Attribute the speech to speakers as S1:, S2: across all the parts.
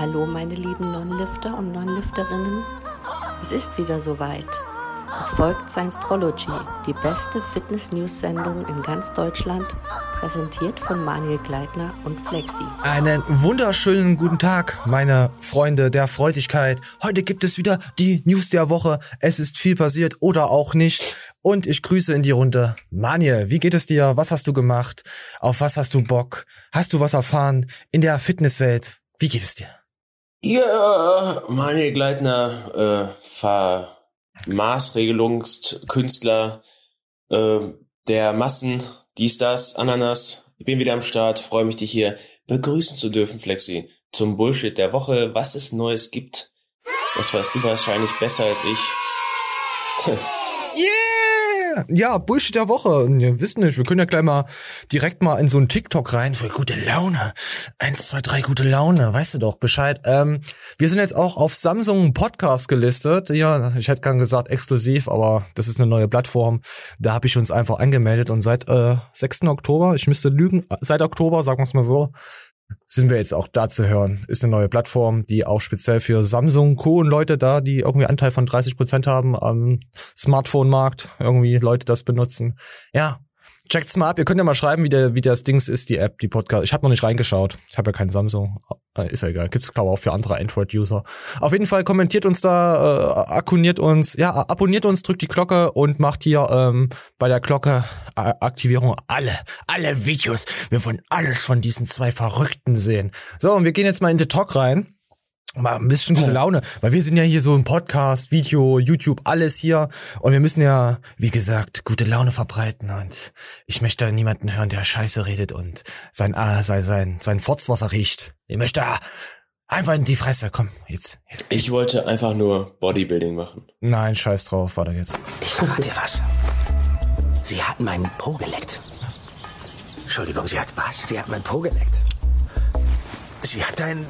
S1: Hallo meine lieben Non-Lifter und Non-Lifterinnen. Es ist wieder soweit. Es folgt Science-Trology, die beste Fitness-News-Sendung in ganz Deutschland, präsentiert von Manuel Gleitner und Flexi.
S2: Einen wunderschönen guten Tag, meine Freunde der Freudigkeit. Heute gibt es wieder die News der Woche. Es ist viel passiert oder auch nicht. Und ich grüße in die Runde. Manuel, wie geht es dir? Was hast du gemacht? Auf was hast du Bock? Hast du was erfahren in der Fitnesswelt? Wie geht es dir?
S3: Ja, Manuel Gleitner, äh, Fahr Maßregelungskünstler äh, der Massen, dies, das, Ananas. Ich bin wieder am Start, freue mich, dich hier begrüßen zu dürfen, Flexi. Zum Bullshit der Woche, was es Neues gibt. Das weißt du wahrscheinlich besser als ich.
S2: Ja, Bullshit der Woche. Wir wissen nicht, wir können ja gleich mal direkt mal in so einen TikTok rein für gute Laune. Eins, zwei, drei, gute Laune. Weißt du doch Bescheid. Ähm, wir sind jetzt auch auf Samsung Podcast gelistet. Ja, ich hätte gern gesagt exklusiv, aber das ist eine neue Plattform. Da habe ich uns einfach angemeldet und seit äh, 6. Oktober, ich müsste lügen, seit Oktober, sagen wir es mal so, sind wir jetzt auch da zu hören. Ist eine neue Plattform, die auch speziell für Samsung, Co. und Leute da, die irgendwie Anteil von 30 Prozent haben am Smartphone-Markt, irgendwie Leute das benutzen. Ja, checkt's mal ab. Ihr könnt ja mal schreiben, wie der, wie das Dings ist, die App, die Podcast. Ich habe noch nicht reingeschaut. Ich habe ja keinen Samsung. Äh, ist ja egal. Gibt's glaube ich auch für andere Android-User. Auf jeden Fall kommentiert uns da, äh, akkuniert uns, ja, abonniert uns, drückt die Glocke und macht hier ähm, bei der Glocke äh, Aktivierung alle, alle Videos. Wir wollen alles von diesen zwei Verrückten sehen. So, und wir gehen jetzt mal in den Talk rein mal ein bisschen gute Laune, weil wir sind ja hier so ein Podcast, Video, YouTube, alles hier und wir müssen ja, wie gesagt, gute Laune verbreiten und ich möchte niemanden hören, der Scheiße redet und sein ah, sein sein sein Fotzwasser riecht. Ich möchte einfach in die Fresse, komm, jetzt, jetzt.
S3: Ich wollte einfach nur Bodybuilding machen.
S2: Nein, scheiß drauf, warte jetzt.
S4: Ich verrate dir was. Sie hat meinen Po geleckt. Entschuldigung, sie hat was? Sie hat meinen Po geleckt. Sie hat deinen...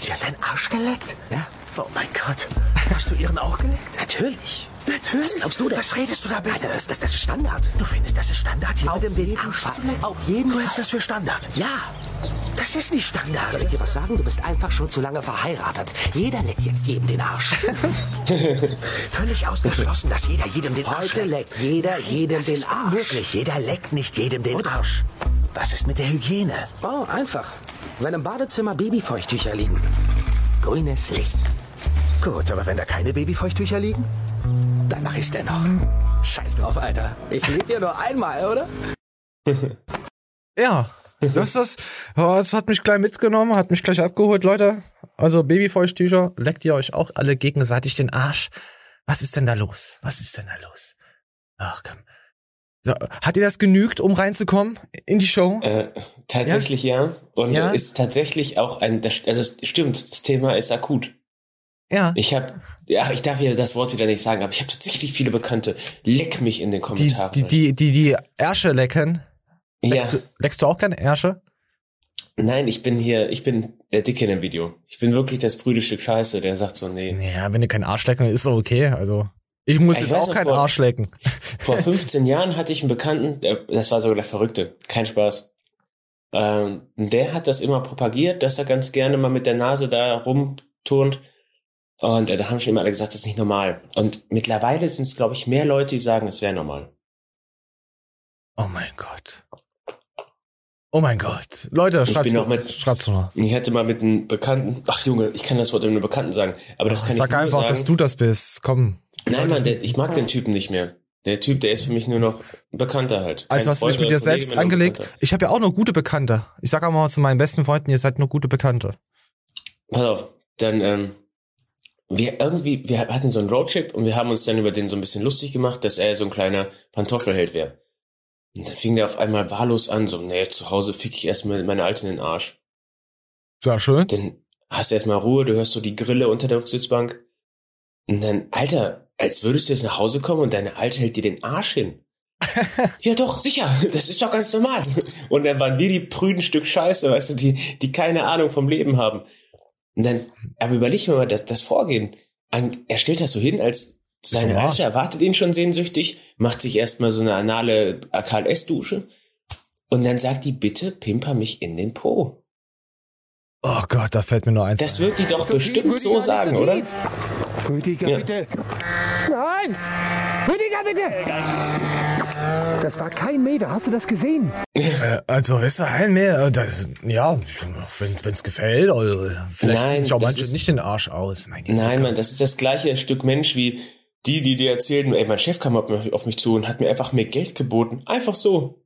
S4: Sie hat deinen Arsch geleckt? Ja. Oh mein Gott. Hast du ihren auch geleckt? Natürlich. Natürlich. Was glaubst du denn? Was redest du da bitte? Das, das, das ist Standard. Du findest, das ist Standard, jemandem den Arsch zu lecken? Auf jeden Fall. Du hältst das für Standard? Ja. Das ist nicht Standard. Soll ich dir was sagen? Du bist einfach schon zu lange verheiratet. Jeder leckt jetzt jedem den Arsch. Völlig ausgeschlossen, dass jeder jedem den Arsch Heute leckt jeder jedem den Arsch. Wirklich, jeder leckt nicht jedem den Arsch. Was ist mit der Hygiene? Oh, einfach. Wenn im Badezimmer Babyfeuchttücher liegen. Grünes Licht. Gut, aber wenn da keine Babyfeuchttücher liegen? Dann mach ich's dennoch. Scheiß drauf, Alter. Ich lieg dir nur einmal, oder?
S2: Ja, das ist das, oh, das hat mich gleich mitgenommen, hat mich gleich abgeholt, Leute. Also Babyfeuchttücher, leckt ihr euch auch alle gegenseitig den Arsch? Was ist denn da los? Was ist denn da los? Ach komm. Hat dir das genügt, um reinzukommen in die Show?
S3: Äh, tatsächlich ja. Und
S2: Ja?
S3: ist tatsächlich auch ein, also es stimmt, das Thema ist akut.
S2: Ja.
S3: Ich habe, ja, ich darf hier das Wort wieder nicht sagen, aber ich habe tatsächlich viele Bekannte. Leck mich in den
S2: Die,
S3: Kommentaren.
S2: die, die, die, die Ärsche lecken.
S3: ja.
S2: Leckst, du, leckst du auch keine Ärsche?
S3: Nein, ich bin hier, ich bin der Dicke in dem Video. Ich bin wirklich das brüde Stück Scheiße, der sagt so, nee.
S2: Ja, wenn du keinen Arsch lecken, ist so okay. Also, ich muss
S3: Ich
S2: jetzt auch
S3: noch,
S2: keinen
S3: vor-
S2: Arsch lecken.
S3: Vor 15 Jahren hatte ich einen Bekannten, das war sogar der Verrückte, kein Spaß. Ähm, der hat das immer propagiert, dass er ganz gerne mal mit der Nase da rumturnt. Und äh, da haben schon immer alle gesagt, das ist nicht normal. Und mittlerweile sind es, glaube ich, mehr Leute, die sagen, es wäre normal.
S2: Oh mein Gott. Oh mein Gott. Leute,
S3: Ich
S2: schreibt,
S3: bin noch mit-
S2: schreibt's nur.
S3: Ich hatte mal mit einem Bekannten, ach Junge, ich kann das Wort mit einem Bekannten sagen, aber das kann
S2: Sag
S3: ich nur
S2: einfach,
S3: sagen.
S2: dass du das bist. Komm.
S3: Nein, Mann, der, ich mag den Typen nicht mehr. Der Typ, der ist für mich nur noch ein Bekannter halt. Kein
S2: Also hast du dich mit dir selbst angelegt? Ich habe ja auch noch gute Bekannte. Ich sag auch mal zu meinen besten Freunden, ihr seid nur gute Bekannte.
S3: Pass auf, dann, ähm, wir irgendwie, wir hatten so einen Roadtrip und wir haben uns dann über den so ein bisschen lustig gemacht, dass er so ein kleiner Pantoffelheld wäre. Und dann fing der auf einmal wahllos an, so, nee, zu Hause fick ich erstmal meine Alten in den Arsch.
S2: Sehr schön.
S3: Dann hast du erstmal Ruhe, du hörst so die Grille unter der Rücksitzbank. Und dann, Alter, als würdest du jetzt nach Hause kommen und deine Alte hält dir den Arsch hin. ja doch, sicher, das ist doch ganz normal. Und dann waren wir die prüden Stück Scheiße, weißt du, die, die keine Ahnung vom Leben haben. Und dann, aber überleg mir mal das, das Vorgehen. Ein, er stellt das so hin, als seine
S2: Ja.
S3: Alte erwartet ihn schon sehnsüchtig, macht sich erstmal so eine anale KLS-Dusche und dann sagt die, bitte pimper mich in den Po.
S2: Oh Gott, da fällt mir nur eins
S3: Das
S2: ein.
S3: wird die doch bestimmt so sagen, oder?
S4: Rüdiger,
S3: Ja.
S4: bitte. Nein! Rüdiger, bitte! Das war kein Meter, hast du das gesehen?
S2: Äh, also ist da ein mehr, äh, das ist, ja, wenn es gefällt, also, vielleicht
S3: Nein, das
S2: manche
S3: ist-
S2: nicht den Arsch aus. Mein Gott.
S3: Nein, Mann, das ist das gleiche Stück Mensch wie die, die dir erzählen, ey, mein Chef kam auf mich, auf mich zu und hat mir einfach mehr Geld geboten. Einfach so.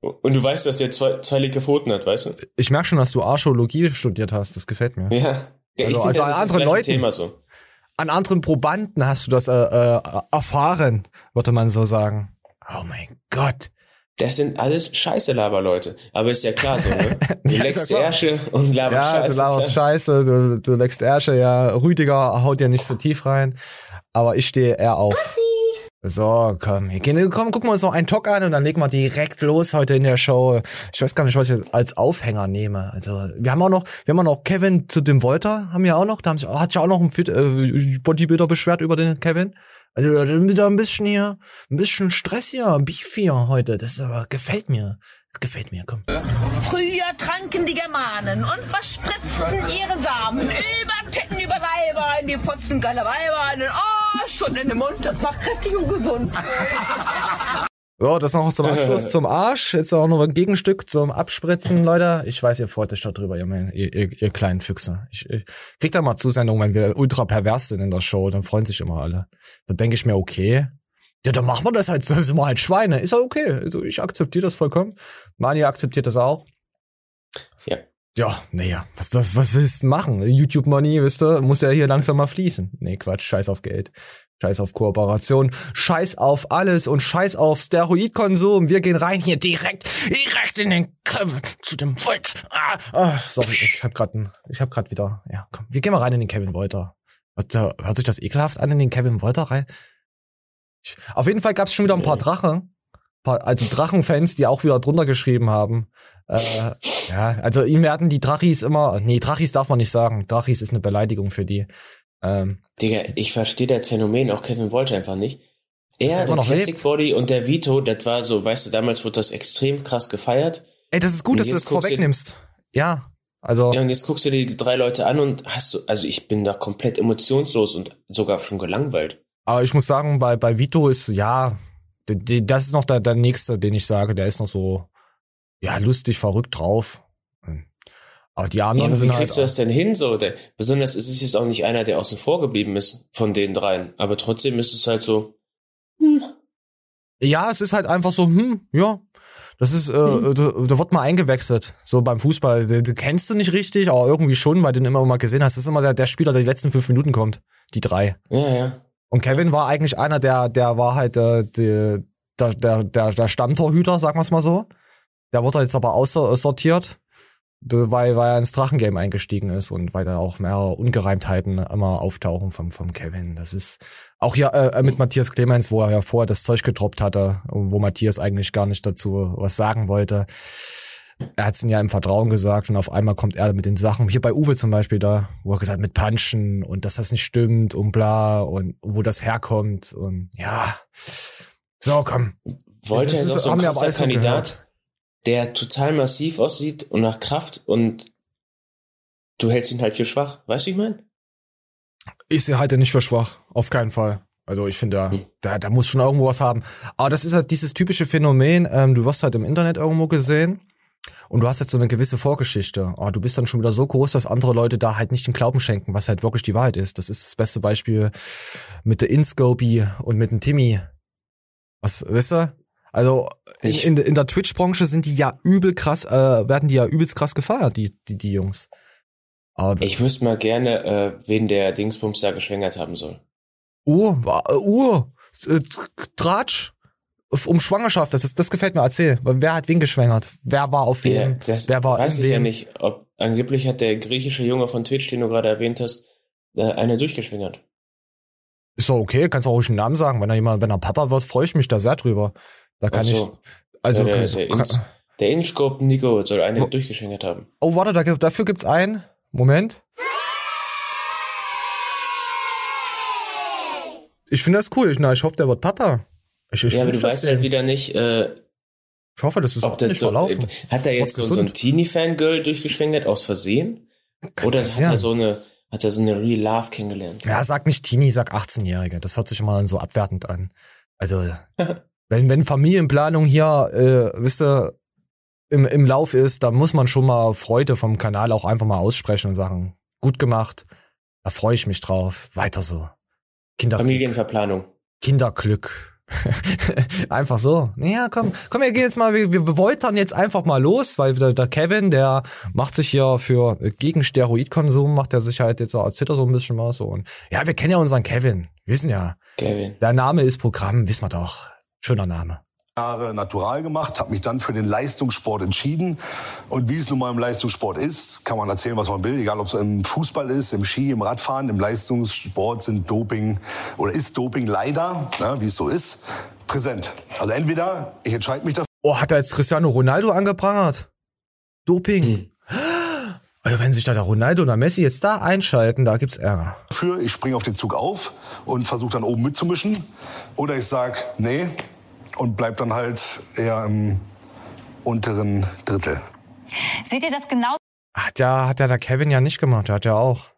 S3: Und du weißt, dass der zwei, zwei linke Pfoten hat, weißt du?
S2: Ich merke schon, dass du Archäologie studiert hast, das gefällt mir.
S3: Ja. ja
S2: Also-
S3: find,
S2: also
S3: das
S2: an anderen Leuten.
S3: Thema so.
S2: An anderen Probanden hast du das äh, äh, erfahren, würde man so sagen. Oh mein Gott.
S3: Das sind alles scheiße Laberleute. Aber ist ja klar so, ne? Du
S2: Ja,
S3: leckst
S2: ja.
S3: Ärsche und laberst
S2: Ja,
S3: Scheiße.
S2: du laberst
S3: klar.
S2: Scheiße, du, du leckst Ärsche, ja. Rüdiger haut ja nicht so tief rein. Aber ich stehe eher auf. So, komm, wir gehen, komm, gucken wir uns noch einen Talk an und dann legen wir direkt los heute in der Show. Ich weiß gar nicht, was ich als Aufhänger nehme. Also, wir haben auch noch, wir haben auch noch Kevin zu dem Volter, haben wir auch noch. Da haben sich, hat sich auch noch ein Fit, äh, Bodybuilder beschwert über den Kevin. Also, da ein bisschen hier, ein bisschen Stress hier, Beef hier heute. Das aber, gefällt mir. Das gefällt mir, komm.
S5: Früher tranken die Germanen und verspritzten ihre Samen über Titten, über Leiber, in die Fotzen geiler Weiber, in den Arsch und in den Mund. Das macht kräftig und gesund.
S2: So, das noch zum Abschluss zum Arsch. Jetzt auch noch ein Gegenstück zum Abspritzen, Leute. Ich weiß, ihr freut euch darüber, ihr, mein- ihr, ihr, ihr kleinen Füchse. Ich, ich krieg da mal Zusendungen, wenn wir ultra pervers sind in der Show, dann freuen sich immer alle. Dann denke ich mir, okay. Ja, dann machen wir das halt, so sind wir halt Schweine. Ist ja okay. Also ich akzeptiere das vollkommen. Mani akzeptiert das auch.
S3: Ja.
S2: Ja, naja, was, was, was willst du machen? YouTube Money, wisst ihr, muss ja hier langsam mal fließen. Nee, Quatsch, scheiß auf Geld. Scheiß auf Kooperation, scheiß auf alles und scheiß auf Steroidkonsum. Wir gehen rein hier direkt, direkt in den Kevin zu dem Volt. Ah, ah, sorry, ich hab grad, ich hab grad wieder, ja, komm, wir gehen mal rein in den Kevin Wolter. Hört sich das ekelhaft an in den Kevin Wolter rein? Auf jeden Fall gab's schon wieder ein paar Drachen, paar, also Drachenfans, die auch wieder drunter geschrieben haben. Äh, ja, also ihm werden die Drachis immer, nee, Drachis darf man nicht sagen. Drachis ist eine Beleidigung für die. Ähm,
S3: Digga, ich verstehe das Phänomen, auch Kevin wollte einfach nicht.
S2: Er
S3: Er, der
S2: noch
S3: Classic
S2: lebt.
S3: Body und der Vito, das war so, weißt du, damals wurde das extrem krass gefeiert.
S2: ey, das ist gut,
S3: Und
S2: dass du das vorwegnimmst. Ja, also
S3: Ja, und jetzt guckst du dir die drei Leute an und hast du, also ich bin da komplett emotionslos und sogar schon gelangweilt.
S2: Aber ich muss sagen, bei, bei Vito ist, ja, das ist noch der, der nächste, den ich sage, der ist noch so, ja, lustig, verrückt drauf. Aber die
S3: Ja,
S2: anderen
S3: wie
S2: sind halt.
S3: kriegst du das denn hin so? Der, besonders ist es jetzt auch nicht einer, der außen vor geblieben ist von den dreien. Aber trotzdem ist es halt so, hm,
S2: Ja, es ist halt einfach so, hm, ja. Das ist, äh,
S3: Hm.
S2: da, da wird mal eingewechselt. So beim Fußball. Den, den kennst du nicht richtig, aber irgendwie schon, weil du den immer mal gesehen hast. Das ist immer der, der Spieler, der die letzten fünf Minuten kommt. Die drei.
S3: ja, ja.
S2: Und Kevin war eigentlich einer, der, der war halt äh, der, der, der, der, der Stammtorhüter, sagen wir es mal so. Der wurde jetzt aber aussortiert, weil, weil er ins Drachengame eingestiegen ist und weil da auch mehrere Ungereimtheiten immer auftauchen vom, vom Kevin. Das ist auch hier äh, mit Matthias Clemens, wo er ja vorher das Zeug gedroppt hatte, wo Matthias eigentlich gar nicht dazu was sagen wollte. Er hat's ihm ja im Vertrauen gesagt und auf einmal kommt er mit den Sachen, hier bei Uwe zum Beispiel da, wo er gesagt hat, mit Punchen und dass das nicht stimmt und bla und wo das herkommt und ja. So, komm.
S3: Wollte
S2: Das
S3: er noch so ein krasser Kandidat, der total massiv aussieht und nach Kraft und du hältst ihn halt für schwach. Weißt du, wie ich meine?
S2: Ich sehe halt nicht für schwach. Auf keinen Fall. Also ich finde,
S3: Hm.
S2: da, da muss schon irgendwo was haben. Aber das ist halt dieses typische Phänomen, ähm, du wirst halt im Internet irgendwo gesehen und du hast jetzt so eine gewisse Vorgeschichte. Aber du bist dann schon wieder so groß, dass andere Leute da halt nicht den Glauben schenken, was halt wirklich die Wahrheit ist. Das ist das beste Beispiel mit der Inscopy und mit dem Timmy. Was, wisst ihr? Also in,
S3: Ich-
S2: in, in der Twitch-Branche sind die ja übel krass, äh, werden die ja übelst krass gefeiert, die, die, die Jungs. Aber
S3: Ich wüsste mal gerne, äh, wen der Dingsbums da geschwängert haben soll.
S2: Uhr, wa- äh, Uhr, äh, Tratsch, um Schwangerschaft, das ist, das gefällt mir, erzähl. Wer hat wen geschwängert? Wer war auf
S3: Ja,
S2: wem?
S3: das
S2: Wer war
S3: weiß ich ja
S2: wem?
S3: nicht. Ob, angeblich hat der griechische Junge von Twitch, den du gerade erwähnt hast, äh, eine durchgeschwängert.
S2: Ist doch okay, kannst auch ruhig einen Namen sagen. Wenn er jemand, wenn er Papa wird, freue ich mich da sehr drüber. Da kann
S3: so.
S2: ich, also,
S3: der,
S2: kannst-
S3: der, der Inscope Nico soll eine durchgeschwängert haben.
S2: oh, warte, da, dafür gibt's einen. Moment. Ich finde das cool. Ich, na, ich hoffe, der wird Papa. Ich, ich,
S3: ja, aber du weißt halt wieder nicht, äh,
S2: ich hoffe, das ist auch
S3: das
S2: nicht
S3: so,
S2: verlaufen.
S3: hat er jetzt so, so ein. Teenie-Fangirl durchgeschwängert aus Versehen? Oder hat er so eine, hat er so eine Real Love kennengelernt?
S2: Ja, sag nicht Teenie, sag 18-Jährige. Das hört sich immer so abwertend an. Also, wenn, wenn Familienplanung hier, äh, wisst ihr, im, im Lauf ist, da muss man schon mal Freude vom Kanal auch einfach mal aussprechen und sagen, gut gemacht, da freue ich mich drauf, weiter so. Kinderglück.
S3: Familienverplanung.
S2: Kinderglück. einfach so. Naja, komm, komm, wir gehen jetzt mal, wir, wir woltern jetzt einfach mal los, weil der, der Kevin, der macht sich hier für gegen Steroidkonsum, macht er sich halt jetzt, erzählt er so ein bisschen was so. Und ja, wir kennen ja unseren Kevin. Wir wissen ja,
S3: Kevin.
S2: der Name ist Programm, wissen wir doch. Schöner Name.
S6: Jahre natural gemacht, habe mich dann für den Leistungssport entschieden. Und wie es nun mal im Leistungssport ist, kann man erzählen, was man will. Egal, ob es im Fußball ist, im Ski, im Radfahren, im Leistungssport sind Doping oder ist Doping leider, ne, wie es so ist, präsent. Also entweder ich entscheide mich
S2: Oh, hat er jetzt Cristiano Ronaldo angeprangert? Doping. Also wenn sich da der Ronaldo oder Messi jetzt da einschalten, da gibt's Ärger.
S6: dafür, ich springe auf den Zug auf und versuche dann oben mitzumischen. Oder ich sag nee und bleib dann halt eher im unteren Drittel.
S7: Seht ihr das genau
S2: Hat ja, hat ja der Kevin ja nicht gemacht, der hat ja auch.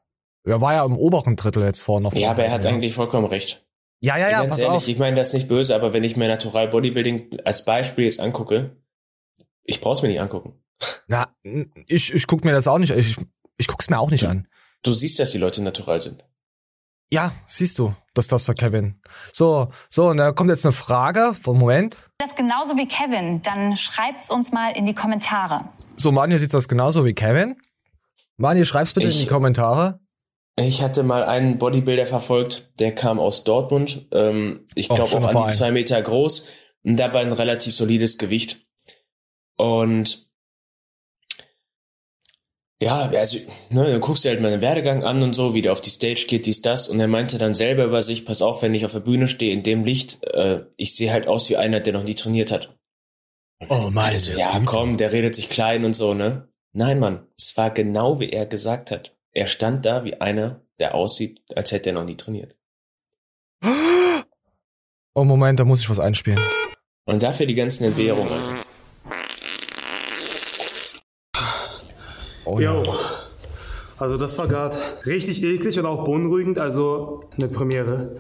S2: Er war ja im oberen Drittel jetzt vorne.
S3: Ja, aber er hat eigentlich vollkommen recht.
S2: Ja, ja, ja,
S3: Ganz
S2: pass
S3: ehrlich,
S2: auf.
S3: ich meine das nicht böse, aber wenn ich mir Natural Bodybuilding als Beispiel jetzt angucke, ich brauch's mir nicht angucken.
S2: Na, ich, ich guck mir das auch nicht, ich, ich guck's mir auch nicht an.
S3: Du siehst, dass die Leute natural sind.
S2: Ja, siehst du, dass das der Kevin. So, so, und da kommt jetzt eine Frage. Vom Moment.
S7: das genauso wie Kevin? Dann schreibt's uns mal in die Kommentare.
S2: So, Manje sieht das genauso wie Kevin. Manje, schreib's bitte
S3: Ich-
S2: in die Kommentare.
S3: Ich hatte mal einen Bodybuilder verfolgt, der kam aus Dortmund. Ähm, ich
S2: Oh,
S3: glaube auch an die zwei Meter groß und dabei ein relativ solides Gewicht. Und ja, also, ne, du guckst dir halt mal den Werdegang an und so, wie der auf die Stage geht, dies, das. Und er meinte dann selber über sich, pass auf, wenn ich auf der Bühne stehe, in dem Licht, äh, ich sehe halt aus wie einer, der noch nie trainiert hat.
S2: Oh, meine
S3: Also, ja, komm, der redet sich klein und so, ne? Nein, Mann, es war genau wie er gesagt hat. Er stand da wie einer, der aussieht, als hätte er noch nie trainiert.
S2: Oh, Moment, da muss ich was einspielen.
S3: Und dafür die ganzen Entbehrungen.
S2: Oh, ja.
S8: Jo. Also das war gerade richtig eklig und auch beunruhigend, also eine Premiere.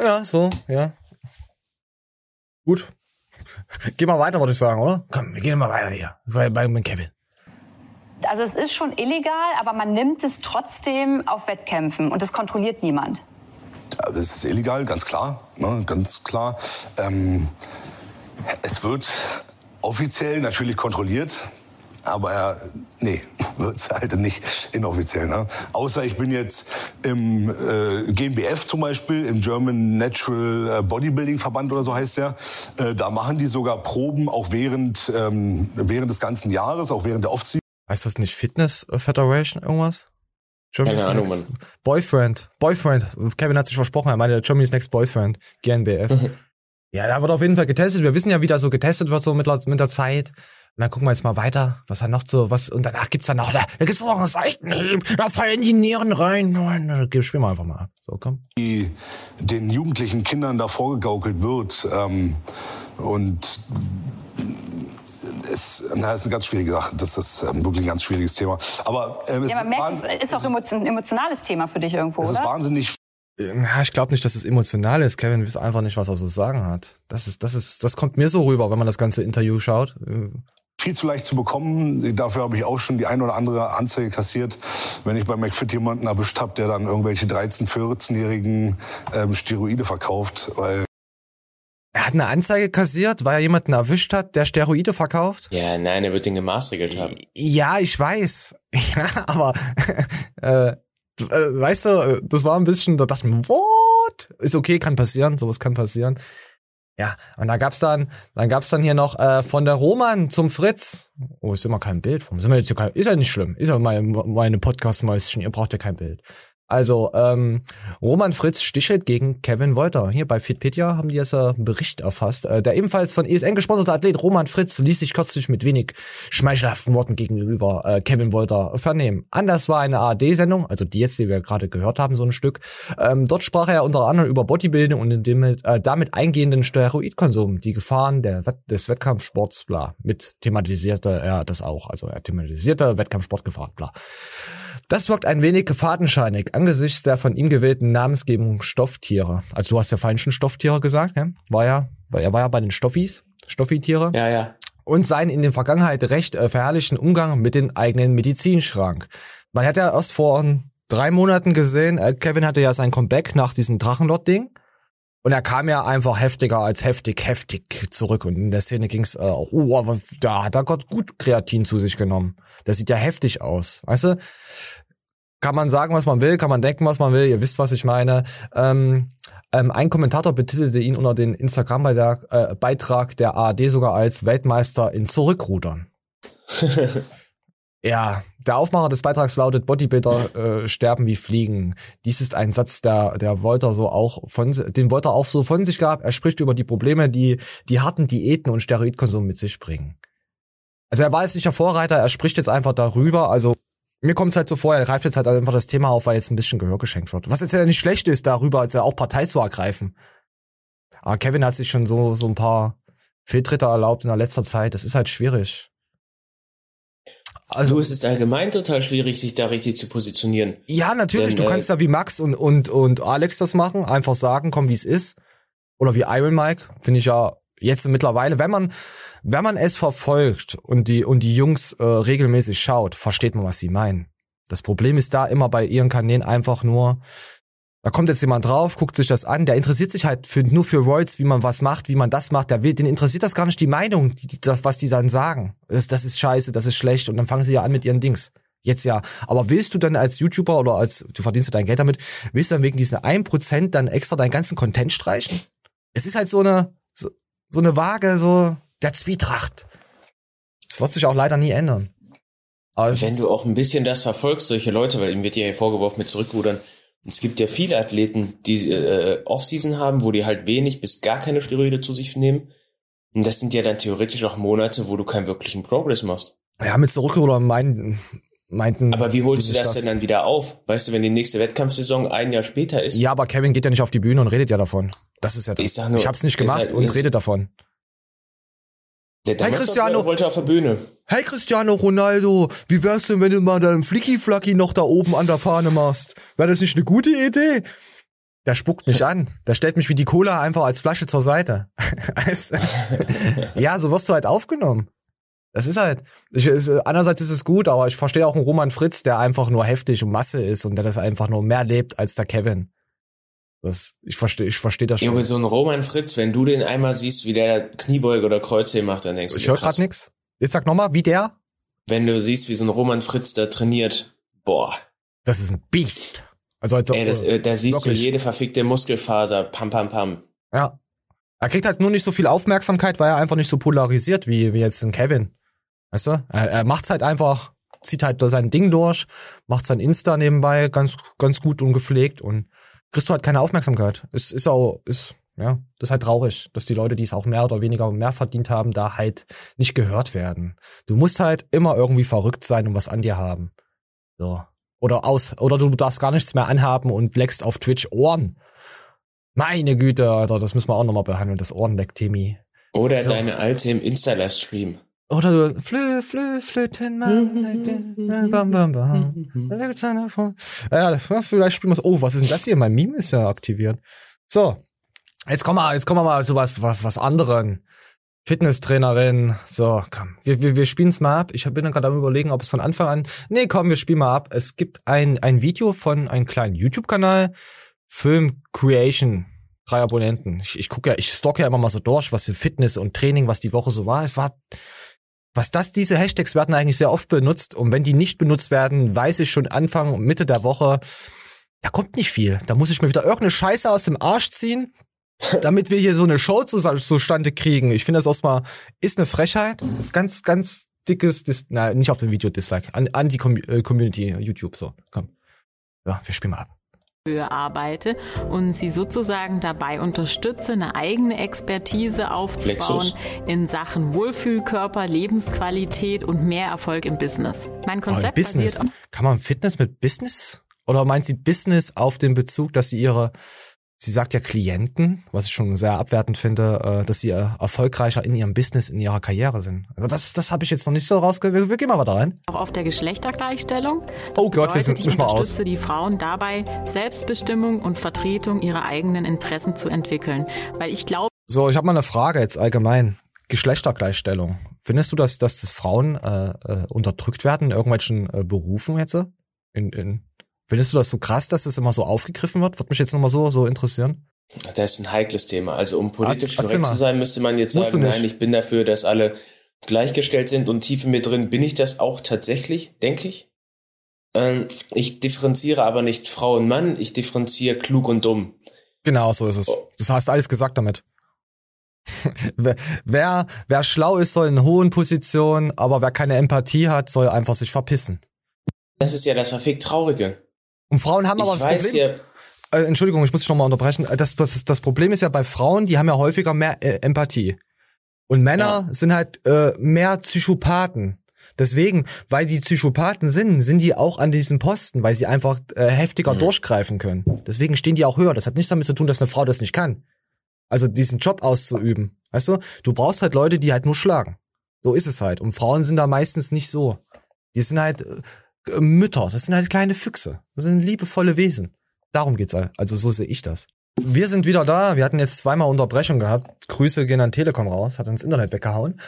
S2: Ja, so, ja. Gut. Geh mal weiter, würde ich sagen, oder? Komm, wir gehen mal weiter hier. Bei, bei, Kevin.
S9: Also es ist schon illegal, aber man nimmt es trotzdem auf Wettkämpfen und es kontrolliert niemand.
S6: Ja, Das ist illegal, ganz klar, ne, ganz klar. Ähm, es wird offiziell natürlich kontrolliert, aber er, nee, wird es halt nicht inoffiziell. Ne? Außer ich bin jetzt im äh, GmbF zum Beispiel, im German Natural äh, Bodybuilding Verband oder so heißt der. Äh, da machen die sogar Proben auch während, ähm, während des ganzen Jahres, auch während der Off-Season.
S2: Heißt das nicht Fitness Federation irgendwas? Germany's
S3: Keine Ahnung,
S2: Next
S3: Mann.
S2: Boyfriend. Boyfriend. Kevin hat sich versprochen, er meinte Germany's Next Boyfriend. GNBF. ja, da wird auf jeden Fall getestet. Wir wissen ja, wie da so getestet wird, so mit, mit der Zeit. Und dann gucken wir jetzt mal weiter, was hat noch so, was, und danach gibt's dann noch, da, da gibt's noch einen Seitenhieb, da fallen die Nieren rein. Da spielen wir einfach mal ab. So, komm.
S6: die den jugendlichen Kindern da vorgegaukelt wird. Ähm, und es na, es ist eine ganz schwierige Sache. Das ist ähm, wirklich ein ganz schwieriges Thema. Aber ähm, es,
S9: Ja, man merkt, es
S6: ist,
S9: ist auch ein emotionales Thema für dich irgendwo,
S6: es ist
S9: oder?
S6: wahnsinnig
S2: Ja, ich glaube nicht, dass es emotional ist. Kevin weiß einfach nicht, was er zu sagen hat. Das ist, das ist, das kommt mir so rüber, wenn man das ganze Interview schaut.
S6: Viel zu leicht zu bekommen. Dafür habe ich auch schon die ein oder andere Anzeige kassiert, wenn ich bei McFit jemanden erwischt habe, der dann irgendwelche 13-, 14-jährigen ähm, Steroide verkauft. Weil
S2: Er hat eine Anzeige kassiert, weil er jemanden erwischt hat, der Steroide verkauft.
S3: Ja, nein, er wird den gemaßregelt haben.
S2: Ja, ich weiß. Ja, aber äh, äh, weißt du, das war ein bisschen, da dachte ich mir, what? Ist okay, kann passieren, sowas kann passieren. Ja, und da gab's dann, dann gab's dann hier noch äh, von der Roman zum Fritz. Oh, ist immer kein Bild vom. Sind wir jetzt hier kein, ist ja nicht schlimm. Ist ja mein, meine Podcast-Mäuschen, ihr braucht ja kein Bild. Also, ähm, Roman Fritz stichelt gegen Kevin Wolter. Hier bei Fitpedia haben die jetzt einen Bericht erfasst. Äh, der ebenfalls von ESN gesponserte Athlet Roman Fritz ließ sich kürzlich mit wenig schmeichelhaften Worten gegenüber äh, Kevin Wolter vernehmen. Anders war eine ARD-Sendung, also die jetzt, die wir gerade gehört haben, so ein Stück. Ähm, dort sprach er unter anderem über Bodybuilding und dem äh, damit eingehenden Steroidkonsum, die Gefahren der des Wettkampfsports, bla. Mit thematisierte er das auch. Also er thematisierte Wettkampfsportgefahren, bla. Das wirkt ein wenig fadenscheinig angesichts der von ihm gewählten Namensgebung Stofftiere. Also du hast ja vorhin schon Stofftiere gesagt, ja? War ja, er war ja bei den Stoffis, Stoffitiere.
S3: Ja, ja.
S2: Und seinen in der Vergangenheit recht äh, verherrlichten Umgang mit dem eigenen Medizinschrank. Man hat ja erst vor drei Monaten gesehen, äh, Kevin hatte ja sein Comeback nach diesem Drachenlord-Ding. Und er kam ja einfach heftiger als heftig, heftig zurück. Und in der Szene ging's, äh, oh, aber da hat er Gott gut Kreatin zu sich genommen. Das sieht ja heftig aus. Weißt du? Kann man sagen, was man will, kann man denken, was man will, ihr wisst, was ich meine. Ähm, ähm, ein Kommentator betitelte ihn unter den Instagram-Beitrag äh, der ARD sogar als Weltmeister in Zurückrudern. Ja, der Aufmacher des Beitrags lautet Bodybuilder äh, sterben wie Fliegen. Dies ist ein Satz, der der Wolter so auch von den Wolter auch so von sich gab. Er spricht über die Probleme, die die harten Diäten und Steroidkonsum mit sich bringen. Also er war jetzt nicht der Vorreiter, er spricht jetzt einfach darüber. Also mir kommt es halt so vor, er greift jetzt halt einfach das Thema auf, weil jetzt ein bisschen Gehör geschenkt wird. Was jetzt ja nicht schlecht ist, darüber als er auch Partei zu ergreifen. Aber Kevin hat sich schon so so ein paar Fehltritte erlaubt in der letzter Zeit. Das ist halt schwierig.
S3: Also es ist allgemein total schwierig, sich da richtig zu positionieren.
S2: Ja, natürlich.
S3: Denn,
S2: du kannst
S3: äh,
S2: ja wie Max und, und, und Alex das machen. Einfach sagen, komm, wie es ist. Oder wie Iron Mike. Finde ich ja jetzt mittlerweile, wenn man, wenn man es verfolgt und die, und die Jungs äh, regelmäßig schaut, versteht man, was sie meinen. Das Problem ist da immer bei ihren Kanälen einfach nur, da kommt jetzt jemand drauf, guckt sich das an, der interessiert sich halt für, nur für Royals, wie man was macht, wie man das macht. Der will, den interessiert das gar nicht die Meinung, die, die, was die dann sagen. Das, das ist scheiße, das ist schlecht und dann fangen sie ja an mit ihren Dings. Jetzt ja. Aber willst du dann als YouTuber oder als, du verdienst ja dein Geld damit, willst du dann wegen diesen 1% dann extra deinen ganzen Content streichen? Es ist halt so eine, so, so eine Waage, so der Zwietracht. Das wird sich auch leider nie ändern. Aber es
S3: Wenn du auch ein bisschen das verfolgst, solche Leute, weil ihm wird ja hier vorgeworfen mit Zurückrudern, es gibt ja viele Athleten, die äh, Off-Season haben, wo die halt wenig bis gar keine Steroide zu sich nehmen. Und das sind ja dann theoretisch auch Monate, wo du keinen wirklichen Progress machst.
S2: ja, mit Zurückrudern meinten, meinten.
S3: Aber wie holst du
S2: sich
S3: das denn dann wieder auf? Weißt du, wenn die nächste Wettkampfsaison ein Jahr später ist?
S2: Ja, aber Kevin geht ja nicht auf die Bühne und redet ja davon. Das ist ja das.
S3: Ich sag nur,
S2: ich hab's nicht gemacht
S3: halt-
S2: und rede davon.
S3: Der
S2: Hey,
S3: damals
S2: Cristiano.
S3: wollte auf der Bühne.
S2: Hey Cristiano Ronaldo, wie wär's denn, wenn du mal deinen Flicky-Flacki noch da oben an der Fahne machst? Wäre das nicht eine gute Idee? Der spuckt mich an. Der stellt mich wie die Cola einfach als Flasche zur Seite. Ja, so wirst du halt aufgenommen. Das ist halt. Ich, es, einerseits ist es gut, aber ich verstehe auch einen Roman Fritz, der einfach nur heftig und Masse ist und der das einfach nur mehr lebt als der Kevin. Das, ich verstehe, ich verstehe das schon.
S3: Junge, so ein Roman Fritz, wenn du den einmal siehst, wie der Kniebeuge oder Kreuze macht, dann denkst du
S2: ich höre gerade nix. Jetzt sag nochmal, wie der?
S3: Wenn du siehst, wie so ein Roman Fritz da trainiert, boah.
S2: Das ist ein Biest. Also als
S3: Ey, das, äh, da siehst
S2: wirklich.
S3: du jede verfickte Muskelfaser, pam, pam, pam.
S2: Ja. Er kriegt halt nur nicht so viel Aufmerksamkeit, weil er einfach nicht so polarisiert wie, wie jetzt ein Kevin. Weißt du? Er, er macht's halt einfach, zieht halt sein Ding durch, macht sein Insta nebenbei ganz, ganz gut und gepflegt und kriegst du halt keine Aufmerksamkeit. Es ist auch, ist, ja, das ist halt traurig, dass die Leute, die es auch mehr oder weniger mehr verdient haben, da halt nicht gehört werden. Du musst halt immer irgendwie verrückt sein und was an dir haben. So. Oder aus, oder du darfst gar nichts mehr anhaben und leckst auf Twitch Ohren. Meine Güte, Alter, das müssen wir auch nochmal behandeln, das Ohrenleck-Themi.
S3: Oder
S2: So.
S3: deine alte im Insta-Livestream.
S2: Oder du, flö, flö, Flötenmann, bam, bam, bam. Ja, vielleicht spielen wir es. Oh, was ist denn das hier? Mein Meme ist ja aktiviert. So. Jetzt kommen wir, jetzt kommen wir mal zu was, was, was anderen. Fitnesstrainerin. So, komm. Wir, wir, wir spielen es mal ab. Ich bin gerade am überlegen, ob es von Anfang an. Nee, komm, wir spielen mal ab. Es gibt ein, ein Video von einem kleinen YouTube-Kanal. Film Creation. Drei Abonnenten. Ich, ich gucke ja, ich stocke ja immer mal so durch, was für Fitness und Training, was die Woche so war. Es war was das, diese Hashtags werden eigentlich sehr oft benutzt und wenn die nicht benutzt werden, weiß ich schon Anfang und Mitte der Woche, da kommt nicht viel. Da muss ich mir wieder irgendeine Scheiße aus dem Arsch ziehen, damit wir hier so eine Show zus- zustande kriegen. Ich finde das erstmal, ist eine Frechheit. Ganz, ganz dickes, Dis na, nicht auf dem Video Dislike, an, an die Com äh, Community, YouTube, so, komm. Ja, wir spielen mal ab.
S10: Arbeite und sie sozusagen dabei unterstütze, eine eigene Expertise aufzubauen
S3: Flexus.
S10: in Sachen Wohlfühlkörper, Lebensqualität und mehr Erfolg im Business. Mein
S2: Aber
S10: Konzept
S2: Business.
S10: basiert
S2: Kann man Fitness mit Business? Oder meint sie Business auf den Bezug, dass sie ihre, sie sagt ja Klienten, was ich schon sehr abwertend finde, äh, dass sie äh, erfolgreicher in ihrem Business, in ihrer Karriere sind. Also das, das habe ich jetzt noch nicht so rausge... Wir, wir gehen mal weiter rein.
S10: auch auf der Geschlechtergleichstellung. Das
S2: Oh Gott, wir
S10: bedeutet,
S2: sind
S10: ich
S2: nicht mal aus.
S10: die Frauen dabei, Selbstbestimmung und Vertretung ihrer eigenen Interessen zu entwickeln. Weil ich glaube,
S2: So, ich habe mal eine Frage jetzt allgemein. Geschlechtergleichstellung. Findest du, dass, dass das Frauen äh, äh, unterdrückt werden in irgendwelchen äh, Berufen jetzt? In, in, findest du das so krass, dass das immer so aufgegriffen wird? Würde mich jetzt nochmal so, so interessieren.
S3: Das ist ein heikles Thema. Also um politisch
S2: Erzähl
S3: korrekt zu sein, müsste man jetzt
S2: Musst
S3: sagen, nein, ich bin dafür, dass alle gleichgestellt sind und tief in mir drin bin ich das auch tatsächlich, denke ich. Ähm, ich differenziere aber nicht Frau und Mann, ich differenziere klug und dumm.
S2: Genau, so ist es. Das hast alles gesagt damit. wer, wer, wer schlau ist, soll in hohen Positionen, aber wer keine Empathie hat, soll einfach sich verpissen.
S3: Das ist ja das verfickt Traurige.
S2: Und Frauen haben aber
S3: ich
S2: das Problem.
S3: ja,
S2: Äh, Entschuldigung, ich muss dich nochmal unterbrechen. Äh, Das, das, das Problem ist ja bei Frauen, die haben ja häufiger mehr äh, Empathie. Und Männer sind halt äh, mehr Psychopathen. Deswegen, weil die Psychopathen sind, sind die auch an diesem Posten, weil sie einfach äh, heftiger durchgreifen können. Deswegen stehen die auch höher. Das hat nichts damit zu tun, dass eine Frau das nicht kann. Also diesen Job auszuüben. Weißt du, du brauchst halt Leute, die halt nur schlagen. So ist es halt. Und Frauen sind da meistens nicht so. Die sind halt äh, Mütter. Das sind halt kleine Füchse. Das sind liebevolle Wesen. Darum geht's halt. Also so sehe ich das. Wir sind wieder da. Wir hatten jetzt zweimal Unterbrechung gehabt. Grüße gehen an Telekom raus. Hat uns Internet weggehauen.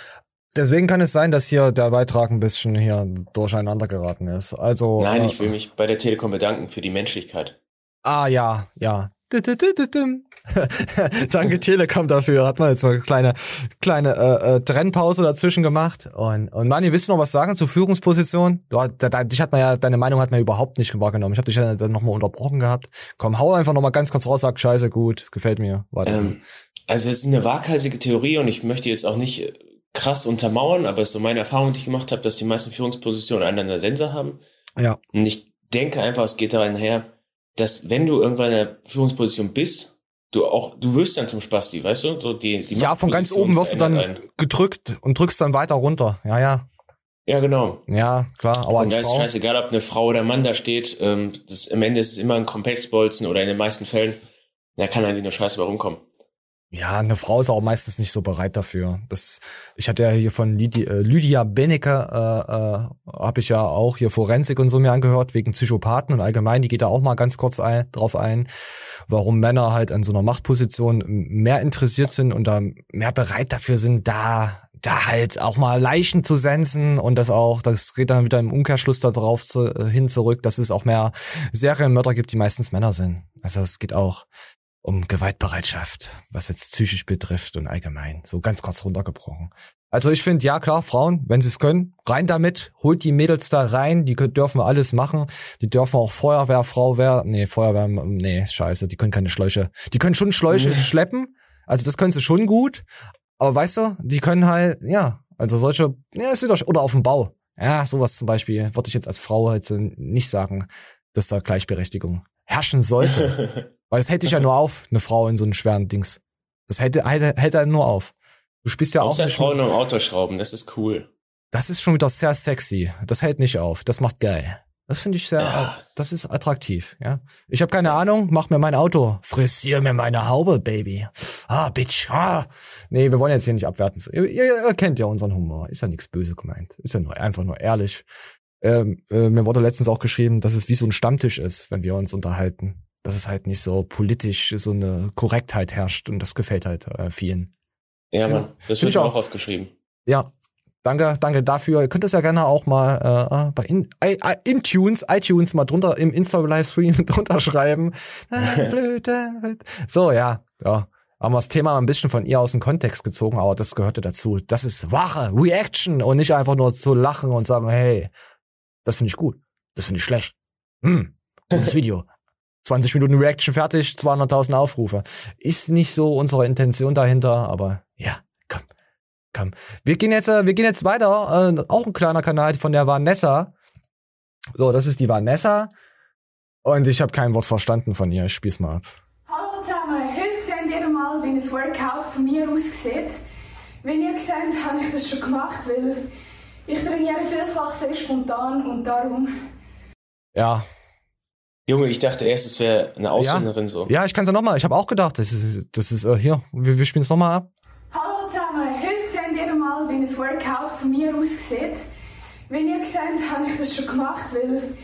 S2: Deswegen kann es sein, dass hier der Beitrag ein bisschen hier durcheinander geraten ist. Also.
S3: nein,
S2: äh,
S3: ich will mich bei der Telekom bedanken für die Menschlichkeit.
S2: Ah ja, ja. Danke Telekom dafür. Hat man jetzt mal eine kleine kleine äh, äh, Trennpause dazwischen gemacht. Und und Mani, willst du noch was sagen zur Führungsposition? Du, da, da, dich hat man ja deine Meinung hat man überhaupt nicht wahrgenommen. Ich habe dich ja dann nochmal unterbrochen gehabt. Komm, hau einfach noch mal ganz kurz raus, sag Scheiße, gut, gefällt mir. Weiter.
S3: Ähm, also es ist eine waghalsige Theorie und ich möchte jetzt auch nicht krass untermauern, aber es ist so meine Erfahrung, die ich gemacht habe, dass die meisten Führungspositionen einander Sensor haben.
S2: Ja.
S3: Und ich denke einfach, es geht daran her, dass wenn du irgendwann in der Führungsposition bist, du auch, du wirst dann zum Spasti, weißt du? So die, die
S2: Ja, von ganz oben wirst du dann
S3: einen.
S2: gedrückt und drückst dann weiter runter. Ja, ja.
S3: Ja, genau.
S2: Ja, klar. Aber
S3: Und
S2: als Frau,
S3: scheißegal, ob eine Frau oder Mann da steht. Ähm, das, am Ende ist es immer ein Komplexbolzen oder in den meisten Fällen, da kann eigentlich nur Scheiße bei rumkommen.
S2: Ja, eine Frau ist auch meistens nicht so bereit dafür. Das, ich hatte ja hier von Lydia, äh, Lydia Benecke, äh, äh, habe ich ja auch hier Forensik und so mir angehört, wegen Psychopathen und allgemein, die geht da auch mal ganz kurz ein, drauf ein, warum Männer halt an so einer Machtposition mehr interessiert sind und da mehr bereit dafür sind, da da halt auch mal Leichen zu sensen und das auch, das geht dann wieder im Umkehrschluss darauf zu, äh, hin zurück, dass es auch mehr Serienmörder gibt, die meistens Männer sind. Also es geht auch um Gewaltbereitschaft, was jetzt psychisch betrifft und allgemein. So ganz kurz runtergebrochen. Also ich finde, ja klar, Frauen, wenn sie es können, rein damit, holt die Mädels da rein, die können, dürfen alles machen, die dürfen auch Feuerwehr, Frauwehr, nee, Feuerwehr, nee, scheiße, die können keine Schläuche, die können schon Schläuche schleppen, also das können sie schon gut, aber weißt du, die können halt, ja, also solche, ja, ist wieder, oder auf dem Bau, ja, sowas zum Beispiel, würde ich jetzt als Frau halt nicht sagen, dass da Gleichberechtigung herrschen sollte. Weil das hält dich ja nur auf, eine Frau in so einem schweren Dings. Das hält, hält, hält einen nur auf. Du spielst ja auch
S3: Außer Frauen am Auto schrauben, das ist cool.
S2: Das ist schon wieder sehr sexy. Das hält nicht auf. Das macht geil. Das finde ich sehr, das ist attraktiv, ja. Ich habe keine Ahnung, mach mir mein Auto. Frisier mir meine Haube, Baby. Ah, Bitch. Ah. Nee, wir wollen jetzt hier nicht abwerten. Ihr, ihr, ihr kennt ja unseren Humor. Ist ja nichts böse gemeint. Ist ja nur, einfach nur ehrlich. Ähm, äh, mir wurde letztens auch geschrieben, dass es wie so ein Stammtisch ist, wenn wir uns unterhalten. Dass es halt nicht so politisch so eine Korrektheit herrscht und das gefällt halt äh, vielen.
S3: Ja,
S2: Find-
S3: Mann, das
S2: find
S3: wird
S2: auch.
S3: auch oft geschrieben.
S2: Ja, danke, danke dafür. Ihr könnt das ja gerne auch mal äh, bei in, I, I, iTunes, iTunes mal drunter im Insta-Livestream drunter schreiben. Äh, Flöte. So, ja, ja. Haben wir das Thema ein bisschen von ihr aus dem Kontext gezogen, aber das gehörte dazu. Das ist wahre Reaction und nicht einfach nur zu lachen und sagen, hey, das finde ich gut, das finde ich schlecht. Hm, gutes Video. 20 Minuten Reaction fertig, 200.000 Aufrufe. Ist nicht so unsere Intention dahinter, aber ja, komm, komm. Wir gehen jetzt, äh, wir gehen jetzt weiter. Äh, auch ein kleiner Kanal von der Vanessa. So, das ist die Vanessa. Und ich habe kein Wort verstanden von ihr. Ich spiel's mal ab.
S11: Hallo zusammen, heute seht ihr mal, wie ein Workout von mir aussieht. Wie ihr seht, habe ich das schon gemacht, weil ich trainiere vielfach sehr spontan und darum...
S2: Ja.
S3: Junge, ich dachte erst, es wäre eine Ausländerin
S2: ja.
S3: so.
S2: Ja, ich kann's ja nochmal. Ich habe auch gedacht, das ist, das ist äh, hier. Wir, wir spielen es nochmal ab.
S11: Hallo zusammen, heute seht ihr mal, wie ein Workout von mir aussieht. Wie ihr seht, habe ich das schon gemacht, weil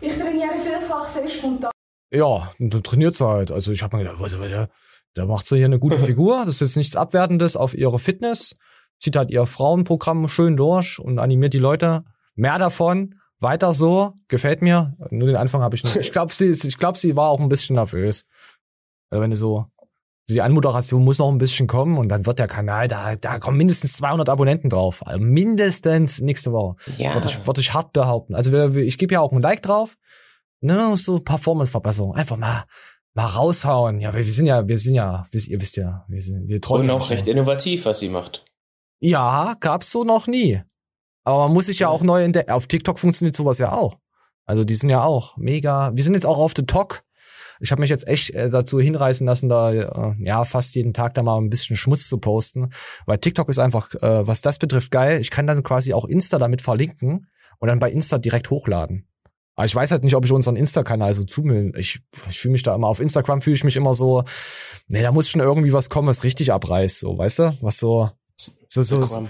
S11: ich trainiere vielfach sehr spontan.
S2: Ja, und dann trainiert sie halt. Also ich habe mir gedacht, was, da, da macht sie hier eine gute Figur. Das ist jetzt nichts Abwertendes auf ihre Fitness. Zieht halt ihr Frauenprogramm schön durch und animiert die Leute. Mehr davon. Weiter so. Gefällt mir. Nur den Anfang habe ich noch. Ich glaube, sie, ist- ich glaube, sie war auch ein bisschen nervös. Also wenn du so die Anmoderation muss noch ein bisschen kommen und dann wird der Kanal, da, da kommen mindestens 200 Abonnenten drauf. Also mindestens nächste Woche.
S3: Ja.
S2: Würde ich, würde ich hart behaupten. Also wir, ich gebe ja auch ein Like drauf. Ne, so Performance-Verbesserung. Einfach mal, mal raushauen. Ja, wir, wir sind ja, wir sind ja, wisst- ihr wisst ja, wir sind, wir träumen.
S3: Und auch recht innovativ, was sie macht.
S2: Ja, gab's so noch nie. Aber man muss sich ja auch neu entdecken. Auf TikTok funktioniert sowas ja auch. Also die sind ja auch mega. Wir sind jetzt auch auf the Talk. Ich habe mich jetzt echt äh, dazu hinreißen lassen, da äh, ja fast jeden Tag da mal ein bisschen Schmutz zu posten, weil TikTok ist einfach, äh, was das betrifft, geil. Ich kann dann quasi auch Insta damit verlinken und dann bei Insta direkt hochladen. Aber ich weiß halt nicht, ob ich unseren Insta-Kanal so zumüllen. Ich, ich fühle mich da immer auf Instagram fühle ich mich immer so, nee, da muss schon irgendwie was kommen, was richtig abreißt, so, weißt du, was so so so
S3: Instagram.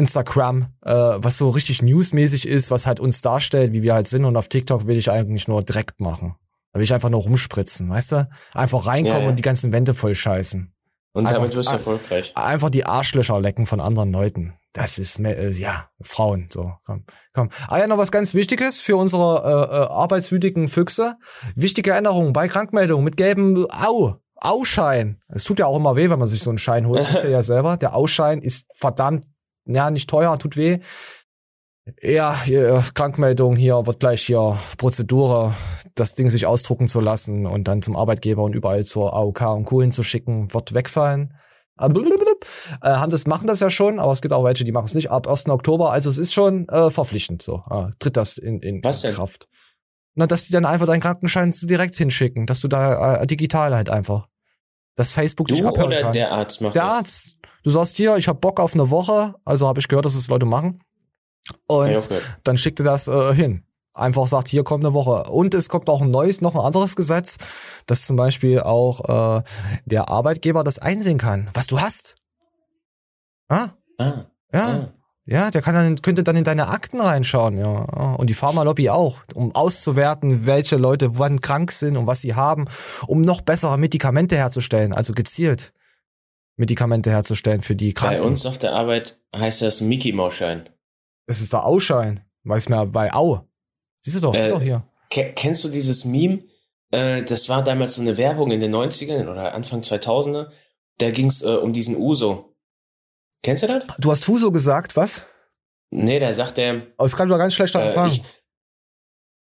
S2: Instagram, äh, was so richtig newsmäßig ist, was halt uns darstellt, wie wir halt sind. Und auf TikTok will ich eigentlich nur direkt machen. Da will ich einfach nur rumspritzen, weißt du? Einfach reinkommen
S3: Ja, ja.
S2: und die ganzen Wände voll scheißen.
S3: Und
S2: Einfach-
S3: damit wirst du erfolgreich.
S2: Einfach die Arschlöcher lecken von anderen Leuten. Das ist, me- äh, ja, Frauen, so, komm, komm. Ah ja, noch was ganz Wichtiges für unsere äh, äh, arbeitswütigen Füchse. Wichtige Änderung bei Krankmeldung mit gelbem Au. Auschein. Es tut ja auch immer weh, wenn man sich so einen Schein holt. Wisst ihr ja selber. Der Ausschein ist verdammt, ja, nicht teuer, tut weh. Ja, hier, Krankmeldung hier wird gleich hier Prozedur, das Ding sich ausdrucken zu lassen und dann zum Arbeitgeber und überall zur AOK und Co. hinzuschicken, wird wegfallen. Äh, haben das, machen das ja schon, aber es gibt auch welche, die machen es nicht ab 1. Oktober. Also es ist schon äh, verpflichtend so. Äh, tritt das in, in
S3: Was denn?
S2: Kraft. Na, dass die dann einfach deinen Krankenschein direkt hinschicken, dass du da äh, digital halt einfach. Dass Facebook dich
S3: Du
S2: abhören
S3: oder
S2: kann.
S3: der Arzt macht
S2: Der
S3: das?
S2: Arzt. Du sagst hier, ich hab Bock auf eine Woche, also habe ich gehört, dass es Leute machen. Und
S3: Ja, okay.
S2: dann schickt er das äh, hin. Einfach sagt, hier kommt eine Woche. Und es kommt auch ein neues, noch ein anderes Gesetz, dass zum Beispiel auch äh, der Arbeitgeber das einsehen kann, was du hast. Ah,
S3: Ah,
S2: ja.
S3: ah.
S2: Ja, der kann dann, könnte dann in deine Akten reinschauen, ja. Und die Pharmalobby auch, um auszuwerten, welche Leute wann krank sind und was sie haben, um noch bessere Medikamente herzustellen, also gezielt Medikamente herzustellen für die Kranken.
S3: Bei uns auf der Arbeit heißt das Mickey Maus Schein.
S2: Das ist der Ausschein. Weiß mir bei Au. Siehst du doch,
S3: Äh,
S2: doch hier.
S3: Ke kennst du dieses Meme? Äh, das war damals so eine Werbung in den 90ern oder Anfang 2000er. Da ging's äh, um diesen Uso. Kennst du das?
S2: Du hast Huso gesagt, was?
S3: Nee, da sagt er,
S2: Aber es ist gerade ganz schlechter
S3: äh,
S2: Empfang.
S3: ich,